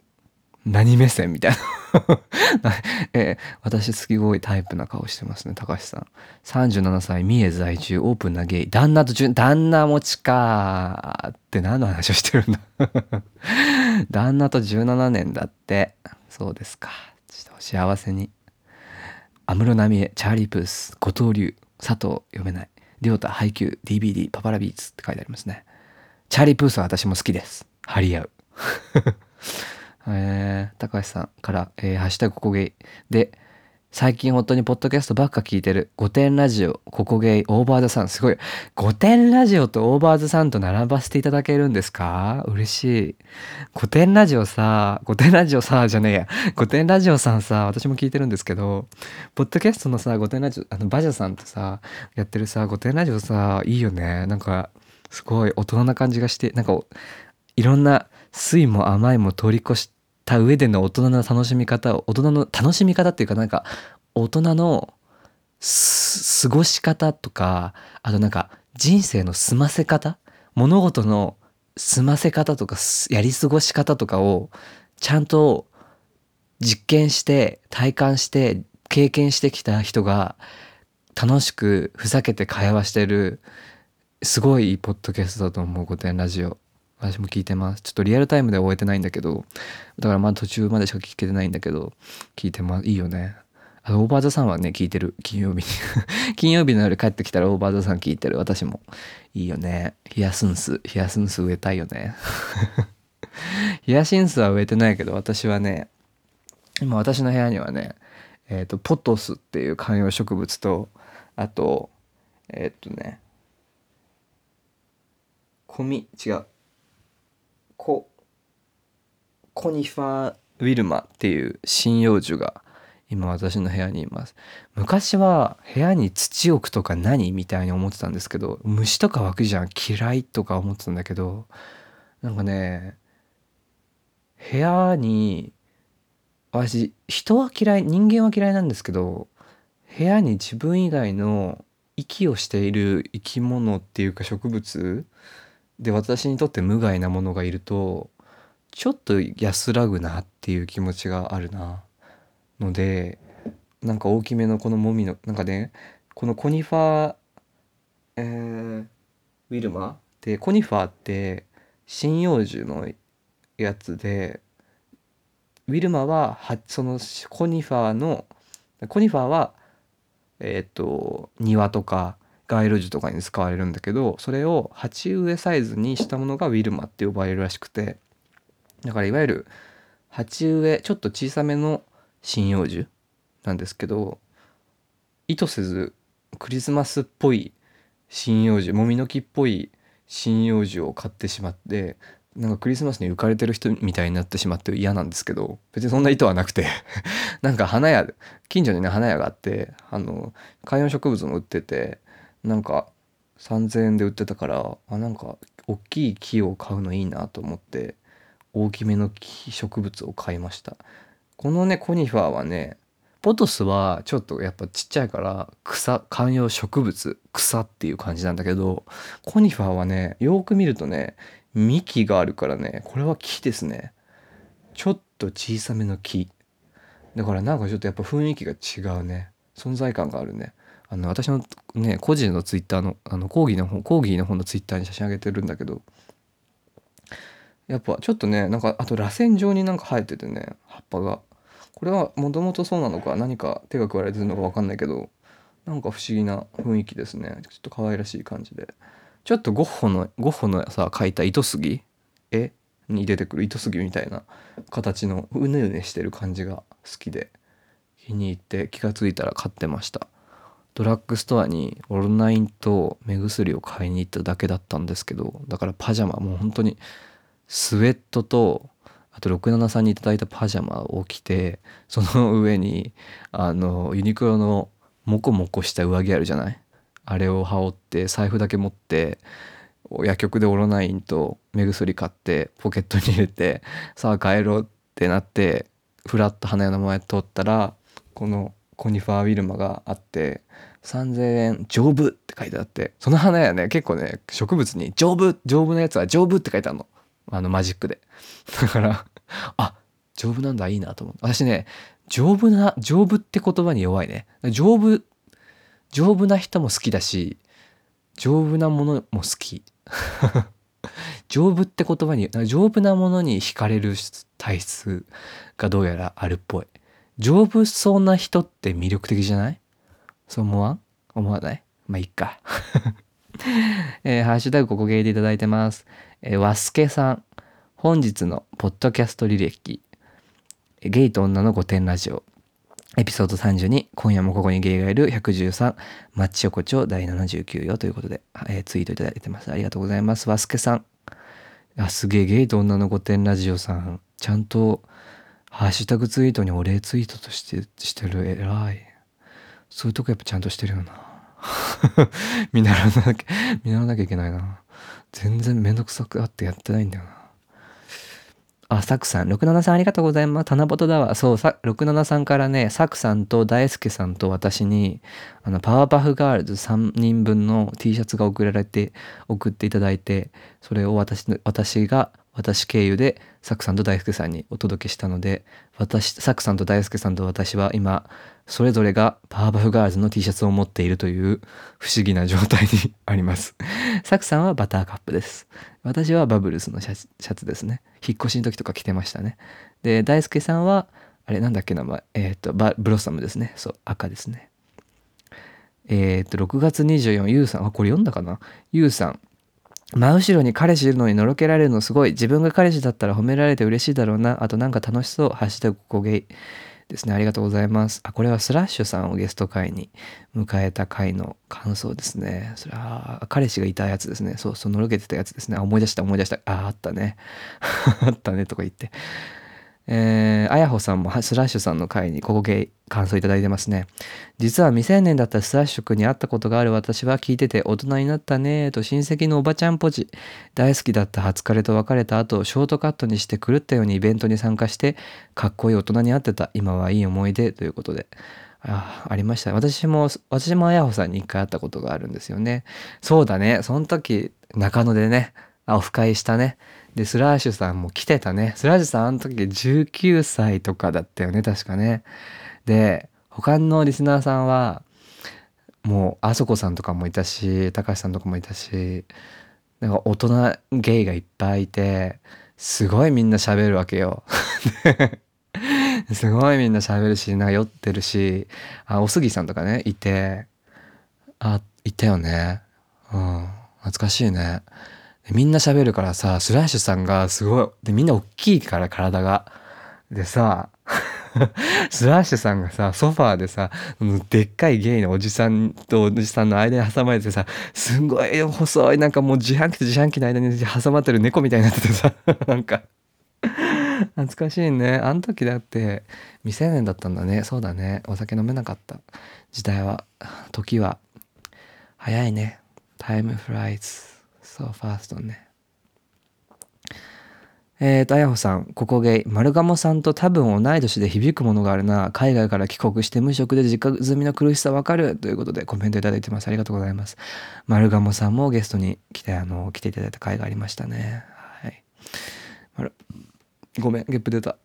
何目線みたいな。[laughs] えー私すごいタイプな顔してますね高橋さん。37歳三重在住オープンなゲイ。旦那と順旦那持ちかって何の話をしてるんだ。[laughs] 旦那と17年だって。そうですか。ちょっと幸せに。安室奈美恵チャーリー・プース後藤龍佐藤読めない。亮太配給 DVD パパラビーツって書いてありますね。チャーリー・プースは私も好きです。張り合う。えー、高橋さんから、えーハッシュタグここゲイで最近本当にポッドキャストばっか聞いてる御殿ラジオここゲイオーバーズさん。すごい。御殿ラジオとオーバーズさんと並ばせていただけるんですか？嬉しい。御殿ラジオさ御殿ラジオさじゃねえや。御殿ラジオさんさ私も聞いてるんですけどポッドキャストのさ御殿ラジオあのバジャさんとさやってるさ御殿ラジオさいいよね。なんかすごい大人な感じがしてなんかいろんな酸いも甘いも通り越してた上での大人の楽しみ方を大人の楽しみ方っていうかなんか大人の過ごし方とかあとなんか人生の済ませ方物事の済ませ方とかやり過ごし方とかをちゃんと実験して体感して経験してきた人が楽しくふざけて会話してるすごいポッドキャストだと思う御殿ラジオ。私も聞いてます。ちょっとリアルタイムでは終えてないんだけどだからまだ途中までしか聞けてないんだけど聞いてます。いいよね。あのオーバーザさんはね聞いてる。金曜日に。[laughs] 金曜日の夜帰ってきたらオーバーザさん聞いてる。私も。いいよね。ヒヤスンス。ヒヤスンス植えたいよね。[laughs] ヒヤシンスは植えてないけど私はね今私の部屋にはねえっ、とポトスっていう観葉植物とあとえっ、とねコミ違う。ココニファー・ウィルマっていう針葉樹が今私の部屋にいます。昔は部屋に土置くとか何みたいに思ってたんですけど虫とか湧くじゃん嫌いとか思ってたんだけどなんかね部屋に私人は嫌い人間は嫌いなんですけど部屋に自分以外の息をしている生き物っていうか植物で私にとって無害なものがいるとちょっと安らぐなっていう気持ちがあるなのでなんか大きめのこのもみのなんかねこのコニファー、えーウィルマ？でコニファーって針葉樹のやつでウィルマははそのコニファーのコニファーはえっ、と庭とか街路樹とかに使われるんだけどそれを鉢植えサイズにしたものがウィルマって呼ばれるらしくてだからいわゆる鉢植えちょっと小さめの針葉樹なんですけど意図せずクリスマスっぽい針葉樹もみの木っぽい針葉樹を買ってしまってなんかクリスマスに浮かれてる人みたいになってしまって嫌なんですけど別にそんな意図はなくて [laughs] なんか花屋近所にね花屋があってあの観葉植物も売っててなんか3,000円で売ってたからあなんか大きい木を買うのいいなと思って大きめの木植物を買いました。このねコニファーはねポトスはちょっとやっぱちっちゃいから草観葉植物草っていう感じなんだけどコニファーはねよく見るとね幹があるからねこれは木ですね。ちょっと小さめの木。だからなんかちょっとやっぱ雰囲気が違うね。存在感があるね。あの私のね個人のツイッターのあの講義の方講義の方のツイッターに写真上げてるんだけどやっぱちょっとねなんかあと螺旋状になんか生えててね葉っぱが。これはもともとそうなのか何か手が加えられてるのか分かんないけどなんか不思議な雰囲気ですね。ちょっと可愛らしい感じで。ちょっとゴッホのゴッホのさ描いた糸杉？絵？に出てくる糸杉みたいな形のうねうねしてる感じが好きで気に入って気が付いたら買ってました。ドラッグストアにオロナインと目薬を買いに行っただけだったんですけどだからパジャマもう本当にスウェットとあと67さんにいただいたパジャマを着てその上にあのユニクロのモコモコした上着あるじゃない？あれを羽織って財布だけ持って薬局でオロナインと目薬買ってポケットに入れてさあ帰ろうってなってフラッと花屋の前通ったらこのコニファーウィルマがあって3,000円丈夫って書いてあってその花屋ね結構ね植物に丈夫丈夫なやつは丈夫って書いてあるのあのマジックで。だから、あ、丈夫なんだ、いいなと思う。私ね、丈夫な、丈夫って言葉に弱いね。丈夫、丈夫な人も好きだし、丈夫なものも好き。[laughs] 丈夫って言葉に、丈夫なものに惹かれる体質がどうやらあるっぽい。丈夫そうな人って魅力的じゃない？そう思わん？思わない？まあ、いっか。[laughs] えーハッシュタグここゲイでいただいてます。えー、わすけさん。本日のポッドキャスト履歴。ゲイと女の御殿ラジオ。エピソード32。今夜もここにゲイがいる113。マッチ横丁第79よということで、えーツイートいただいてます。ありがとうございます。わすけさん。あ、すげえ、ゲイと女の御殿ラジオさん。ちゃんと、ハッシュタグツイートにお礼ツイートとして、してる。偉い。そういうとこやっぱちゃんとしてるよな。[laughs] 見習わなきゃ、見習わなきゃいけないな。全然めんどくさくあってやってないんだよな。あ、サクさん。67さんありがとうございます。棚ぼとだわ。そう、さ67さんからね、サクさんと大輔さんと私に、あの、パワーパフガールズ3人分の T シャツが送られて、送っていただいて、それを私、私が、私経由で、サクさんと大輔さんにお届けしたので、私、サクさんと大輔さんと私は今、それぞれがパワーパフガールズの T シャツを持っているという不思議な状態に [laughs] あります。サクさんはバターカップです。私はバブルスのシャツですね。引っ越しの時とか着てましたね。で、大輔さんは、あれなんだっけ名前、えっ、と、ブロッサムですね。そう、赤ですね。えっ、と、6月24、ゆうさん、あ、これ読んだかな？ゆうさん。真後ろに彼氏いるのにのろけられるのすごい。自分が彼氏だったら褒められて嬉しいだろうな。あとなんか楽しそう。ハッシュタグこげい。ですね。ありがとうございます。あ、これはスラッシュさんをゲスト会に迎えた回の感想ですね。それは、彼氏がいたやつですね。そうそう、のろけてたやつですね。あ、思い出した思い出したあ。あ、あったね。[laughs] あったねとか言って。えー、あやほさんもスラッシュさんの回にここゲイ感想いただいてますね。実は未成年だったスラッシュ君に会ったことがある私は聞いてて大人になったねーと親戚のおばちゃんポジ。大好きだった初彼と別れた後ショートカットにして狂ったようにイベントに参加してかっこいい大人に会ってた。今はいい思い出ということで。あありました。私も私もあやほさんに一回会ったことがあるんですよね。そうだね。その時中野でねオフ会したね。でスラッシュさんも来てたね。スラッシュさんあの時19歳とかだったよね確かね。で他のリスナーさんはもうあそこさんとかもいたし高橋さんとかもいたしなんか大人ゲイがいっぱいいてすごいみんな喋るわけよ。[laughs] すごいみんな喋るしなんか酔ってるしあおすぎさんとかねいて。あいたよね。うん懐かしいね。みんな喋るからさスラッシュさんがすごいでみんな大きいから体が。でさ [laughs] スラッシュさんがさソファーでさでっかいゲイのおじさんとおじさんの間に挟まれてさすんごい細いなんかもう自販機と自販機の間に挟まってる猫みたいになっててさ [laughs] なんか。懐かしいね。あの時だって未成年だったんだね。そうだね。お酒飲めなかった。時代は時は早いね。タイムフライ Time flies so fast ねえーと、あやほさん、ここゲイ、丸鴨さんと多分同い年で響くものがあるな。海外から帰国して無職で実家済みの苦しさわかる。ということでコメントいただいてます。ありがとうございます。丸鴨さんもゲストに来て、あの、来ていただいた回がありましたね。はい。ごめん、ゲップ出た。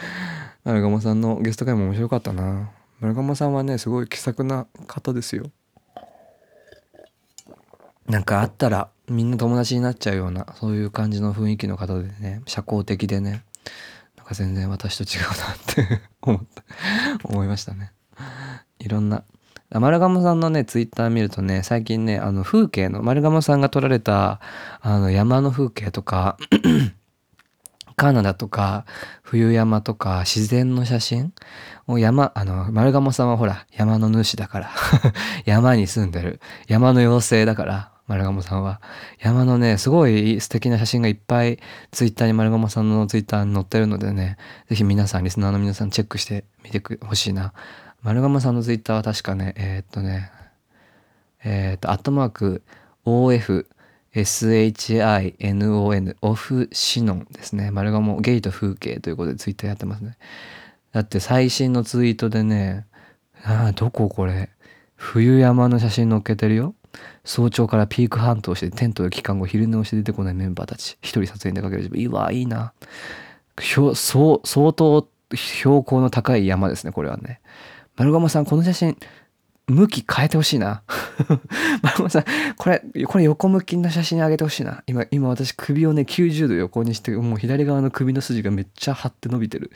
[laughs] 丸鴨さんのゲスト回も面白かったな。丸鴨さんはね、すごい気さくな方ですよ。なんかあったらみんな友達になっちゃうようなそういう感じの雰囲気の方でね社交的でねなんか全然私と違うなって [laughs] 思った思いましたね。いろんな丸鴨さんのねツイッター見るとね最近ねあの風景の丸鴨さんが撮られたあの山の風景とか [clears throat] カナダとか冬山とか自然の写真を山あの丸鴨さんはほら山の主だから [laughs] 山に住んでる山の妖精だから丸鴨さんは。山のねすごい素敵な写真がいっぱいツイッターに丸鴨さんのツイッターに載ってるのでね是非皆さんリスナーの皆さんチェックしてみてほしいな。丸鴨さんのツイッターは確かねえー、っとねえー、っとアットマーク OF SHINON オフシノンですね。丸鴨ゲイと風景ということでツイッターやってますね。だって最新のツイートでねああどここれ？冬山の写真載っけてるよ。早朝からピークハントをしてテントの期間後昼寝をして出てこないメンバーたち一人撮影に出かける自分。いいわいいな。相当標高の高い山ですねこれはね。丸亀さんこの写真向き変えてほしいな。[laughs] 丸亀さんこれこれ横向きの写真上げてほしいな。今今私首をね90度横にしてもう左側の首の筋がめっちゃ張って伸びてる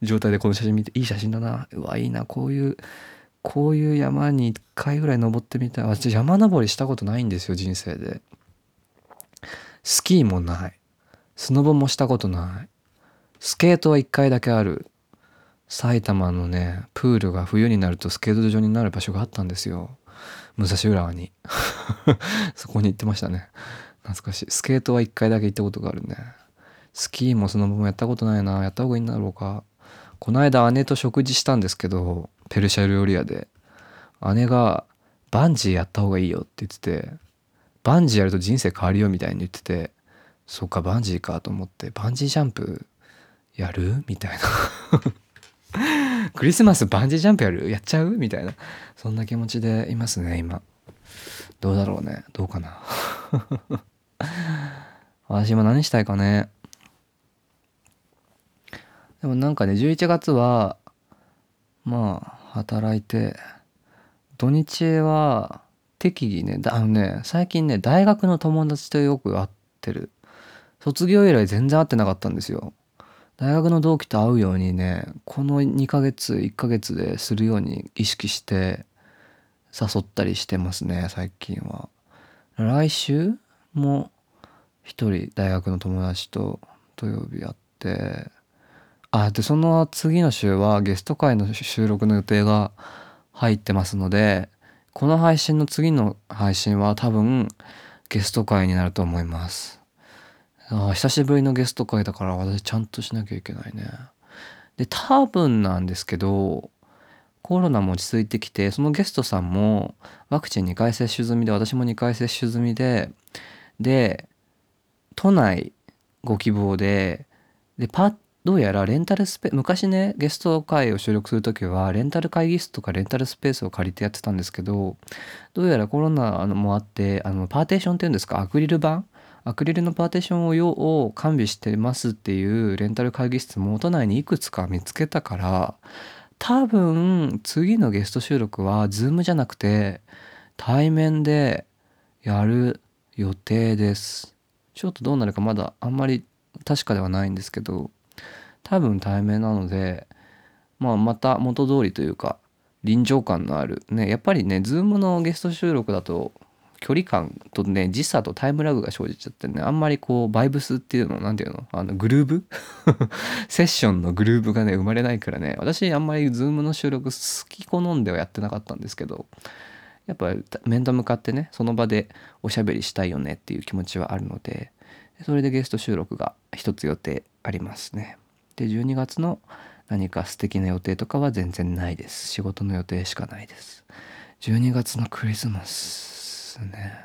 状態でこの写真見ていい写真だな。うわいいな。こういうこういう山に1回ぐらい登ってみたい。私山登りしたことないんですよ人生で。スキーもない。スノボもしたことない。スケートは1回だけある。埼玉のねプールが冬になるとスケート場になる場所があったんですよ。武蔵浦和に。[laughs] そこに行ってましたね。懐かしい。スケートは1回だけ行ったことがあるね。スキーもスノボもやったことないな。やった方がいいんだろうか。この間姉と食事したんですけどペルシャ料理屋で姉がバンジーやった方がいいよって言っててバンジーやると人生変わるよみたいに言っててそっかバンジーかと思ってバンジージャンプやるみたいな。[laughs] クリスマスバンジージャンプやる？やっちゃう？みたいな。そんな気持ちでいますね今。どうだろうね。どうかな。[laughs] 私今何したいかね。でもなんかね11月はまあ働いて土日は適宜ねあのね最近ね大学の友達とよく会ってる。卒業以来全然会ってなかったんですよ。大学の同期と会うようにねこの2ヶ月1ヶ月でするように意識して誘ったりしてますね最近は。来週も一人大学の友達と土曜日会ってあでその次の週はゲスト会の収録の予定が入ってますのでこの配信の次の配信は多分ゲスト会になると思います。あ久しぶりのゲスト会だから私ちゃんとしなきゃいけないね。で多分なんですけどコロナも落ち着いてきてそのゲストさんもワクチン2回接種済みで私も2回接種済みでで都内ご希望ででパどうやらレンタルスペ昔ねゲスト会を収録する時はレンタル会議室とかレンタルスペースを借りてやってたんですけどどうやらコロナもあってあのパーテーションっていうんですか？アクリル板アクリルのパーテーションを用を完備してますっていうレンタル会議室も都内にいくつか見つけたから多分次のゲスト収録は Zoom じゃなくて対面でやる予定です。ちょっとどうなるかまだあんまり確かではないんですけど。多分対面なので、まあ、また元通りというか臨場感のあるねやっぱりね Zoom のゲスト収録だと距離感とね時差とタイムラグが生じちゃってねあんまりこうバイブスっていうのなんていうのあのグルーブ？[laughs] セッションのグルーブがね生まれないからね私あんまりズームの収録好き好んではやってなかったんですけどやっぱ面と向かってねその場でおしゃべりしたいよねっていう気持ちはあるのでそれでゲスト収録が一つ予定ありますね。で12月の何か素敵な予定とかは全然ないです。仕事の予定しかないです。12月のクリスマスね。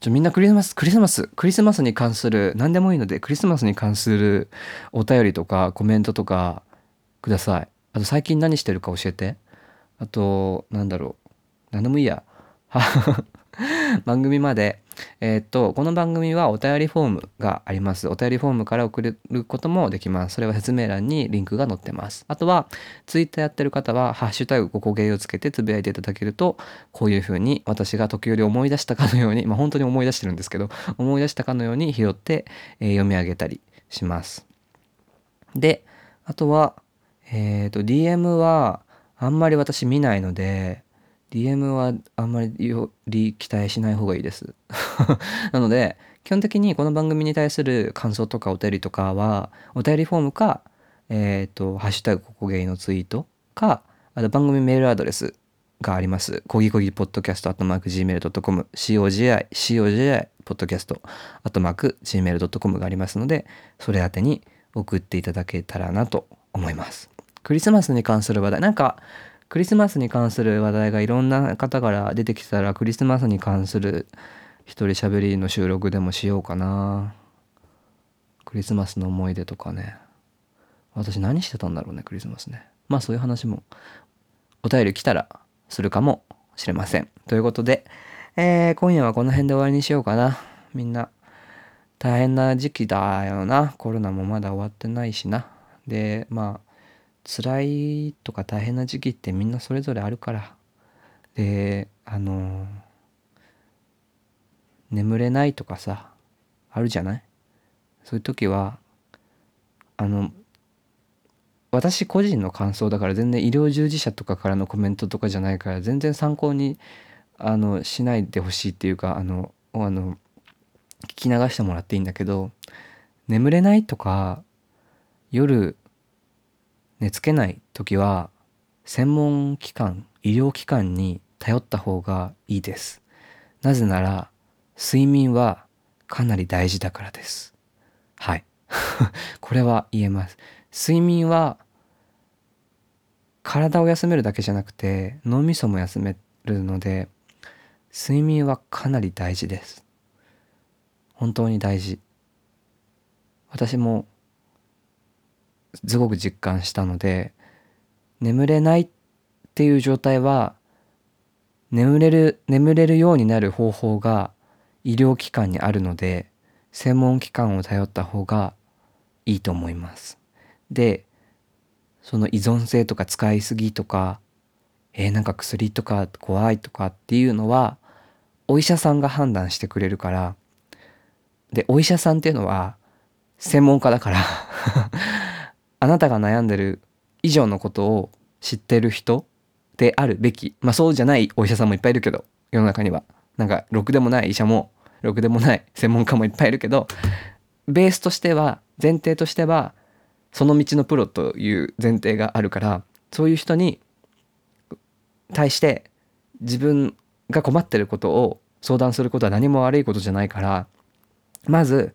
ちょみんなクリスマスクリスマスクリスマスに関する何でもいいのでクリスマスに関するお便りとかコメントとかください。あと最近何してるか教えて。あとなんだろう。何でもいいや。[laughs] 番組までえー、っと、この番組はお便りフォームがあります。お便りフォームから送ることもできます。それは説明欄にリンクが載ってます。あとは、ツイッターやってる方は、ハッシュタグここゲーをつけてつぶやいていただけると、こういうふうに私が時折思い出したかのように、まあ本当に思い出してるんですけど、[laughs] 思い出したかのように拾って、えー、読み上げたりします。で、あとは、えっ、と、DM はあんまり私見ないので、DM はあんまりより期待しない方がいいです。[laughs] なので、基本的にこの番組に対する感想とかお便りとかは、お便りフォームか、えっ、ー、と、ハッシュタグここゲイのツイートか、あと番組メールアドレスがあります。コギコギポッドキャストアットマーク Gmail.com、COGI、COGI、ポッドキャストアットマーク Gmail.com がありますので、それ宛てに送っていただけたらなと思います。クリスマスに関する話題、なんか、クリスマスに関する話題がいろんな方から出てきたらクリスマスに関する一人喋りの収録でもしようかなクリスマスの思い出とかね私何してたんだろうねクリスマスねまあそういう話もお便り来たらするかもしれませんということで、えー、今夜はこの辺で終わりにしようかな。みんな、大変な時期だよな。コロナもまだ終わってないしな。で、まあ、辛いとか大変な時期ってみんなそれぞれあるから。で、あの眠れないとかさ、あるじゃない？そういう時は、あの、私個人の感想だから全然医療従事者とかからのコメントとかじゃないから全然参考にあのしないでほしいっていうかあのあの聞き流してもらっていいんだけど眠れないとか夜寝つけない時は専門機関医療機関に頼った方がいいです。なぜなら睡眠はかなり大事だからです。はい。[laughs] これは言えます。睡眠は体を休めるだけじゃなくて脳みそも休めるので睡眠はかなり大事です。本当に大事。私もすごく実感したので眠れないっていう状態は眠れる眠れるようになる方法が医療機関にあるので専門機関を頼った方がいいと思います。でその依存性とか使いすぎとかえー、なんか薬とか怖いとかっていうのはお医者さんが判断してくれるから。でお医者さんっていうのは専門家だから [laughs] あなたが悩んでる以上のことを知ってる人であるべきまあそうじゃないお医者さんもいっぱいいるけど世の中にはなんかろくでもない医者もろくでもない専門家もいっぱいいるけどベースとしては前提としてはその道のプロという前提があるからそういう人に対して自分が困ってることを相談することは何も悪いことじゃないからまず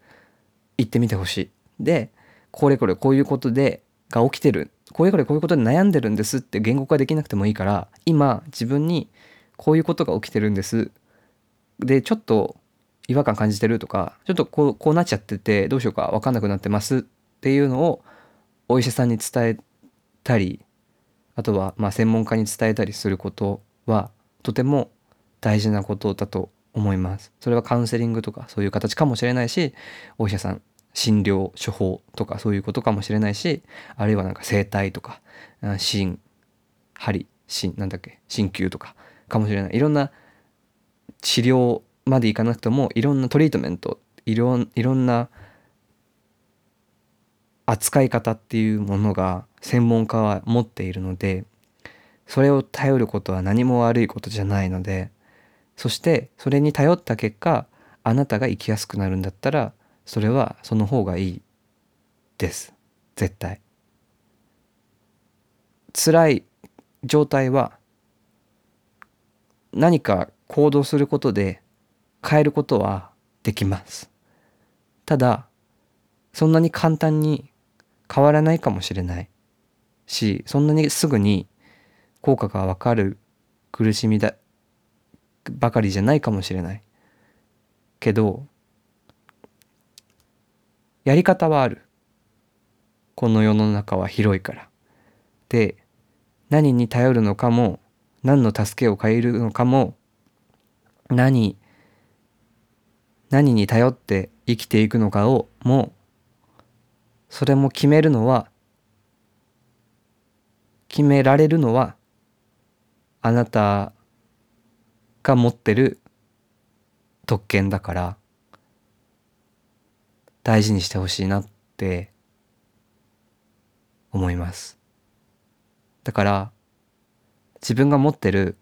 行ってみてほしい。でこれこれこういうことでが起きてる。これこれこういうことで悩んでるんですって言語化できなくてもいいから今自分にこういうことが起きてるんです。でちょっと違和感感じてるとかちょっとこうこうなっちゃっててどうしようか分かんなくなってます。っていうのをお医者さんに伝えたりあとはま専門家に伝えたりすることはとても大事なことだと思います。それはカウンセリングとかそういう形かもしれないしお医者さん診療処方とかそういうことかもしれないしあるいはなんか整体とか心針心なんだっけ鍼灸とかかもしれない。いろんな治療までいかなくてもいろんなトリートメントいろいろんな扱い方っていうものが専門家は持っているのでそれを頼ることは何も悪いことじゃないのでそしてそれに頼った結果あなたが生きやすくなるんだったらそれはその方がいいです。絶対。辛い状態は何か行動することで変えることはできます。ただそんなに簡単に変わらないかもしれないしそんなにすぐに効果がわかる苦しみだばかりじゃないかもしれない。けどやり方はある。この世の中は広いから。で何に頼るのかも何の助けを借りるのかも何何に頼って生きていくのかをもそれも決めるのは決められるのはあなたが持ってる特権だから。大事にしてほしいなって思います。だから自分が持ってる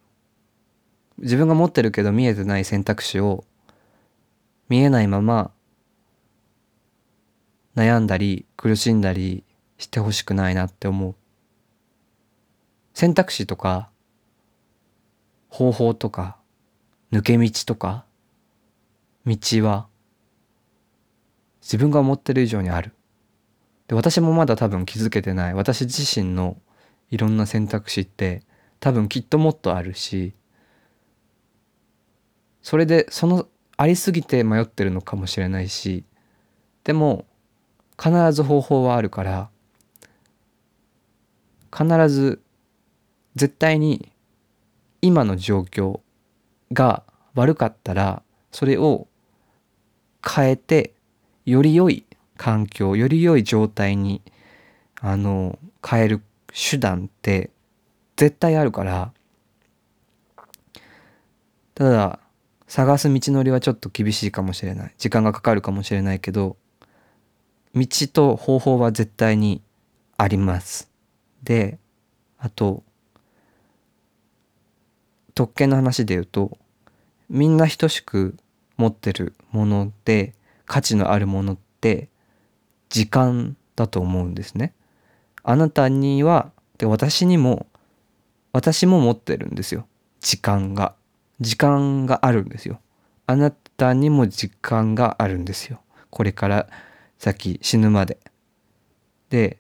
自分が持ってるけど見えてない選択肢を見えないまま悩んだり苦しんだりしてほしくないなって思う。選択肢とか方法とか抜け道とか道は自分が思ってる以上にある。で私もまだ多分気づけてない。私自身のいろんな選択肢って多分きっともっとあるしそれでそのありすぎて迷ってるのかもしれないしでも必ず方法はあるから必ず絶対に今の状況が悪かったらそれを変えてより良い環境より良い状態にあの変える手段って絶対あるからただ探す道のりはちょっと厳しいかもしれない。時間がかかるかもしれないけど道と方法は絶対にあります。であと特権の話で言うとみんな等しく持ってるもので価値のあるものって時間だと思うんですね。あなたにはで私にも私も持ってるんですよ。時間が。時間があるんですよ。あなたにも時間があるんですよ。これから先死ぬまで。で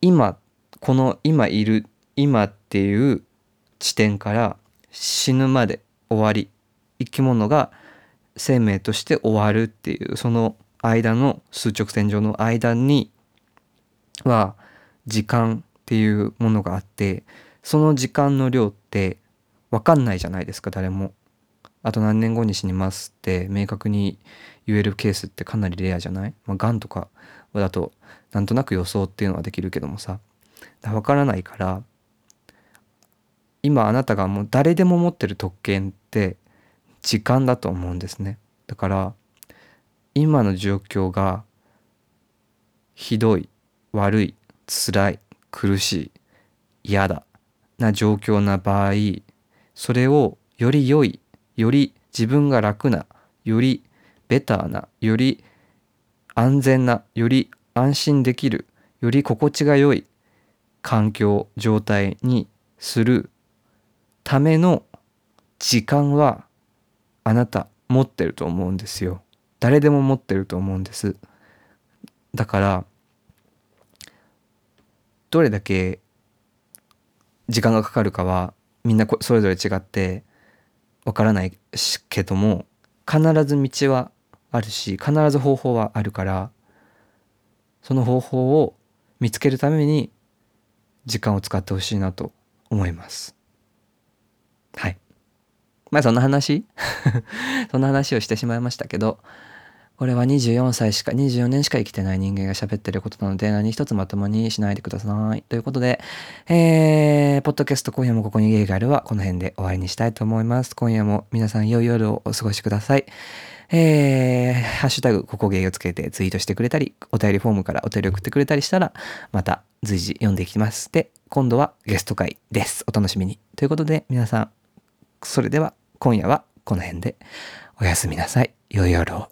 今この今いる今っていう地点から死ぬまで終わり。生き物が生命として終わるっていうその間の数直線上の間には時間っていうものがあってその時間の量って分かんないじゃないですか誰も。あと何年後に死にますって明確に言えるケースってかなりレアじゃない？まあ、癌とかだとなんとなく予想っていうのはできるけどもさ分からないから今あなたがもう誰でも持ってる特権って時間だと思うんですね。だから今の状況がひどい悪い辛い苦しい嫌だな状況な場合それをより良いより自分が楽なよりベターなより安全なより安心できるより心地が良い環境状態にするための時間はあなた持ってると思うんですよ。誰でも持ってると思うんです。だからどれだけ時間がかかるかはみんなそれぞれ違ってわからないけども必ず道はあるし必ず方法はあるからその方法を見つけるために時間を使ってほしいなと思います。はい。まあそんな話？[laughs] そんな話をしてしまいましたけどこれは24歳しか、24年しか生きてない人間が喋ってることなので、何一つまともにしないでください。ということで、えー、ポッドキャスト今夜もここにゲイがあるはこの辺で終わりにしたいと思います。今夜も皆さん良い夜をお過ごしください。えー、ハッシュタグ、ここゲイをつけてツイートしてくれたり、お便りフォームからお便り送ってくれたりしたら、また随時読んでいきます。で、今度はゲスト会です。お楽しみに。ということで、皆さん、それでは今夜はこの辺でおやすみなさい。良い夜を。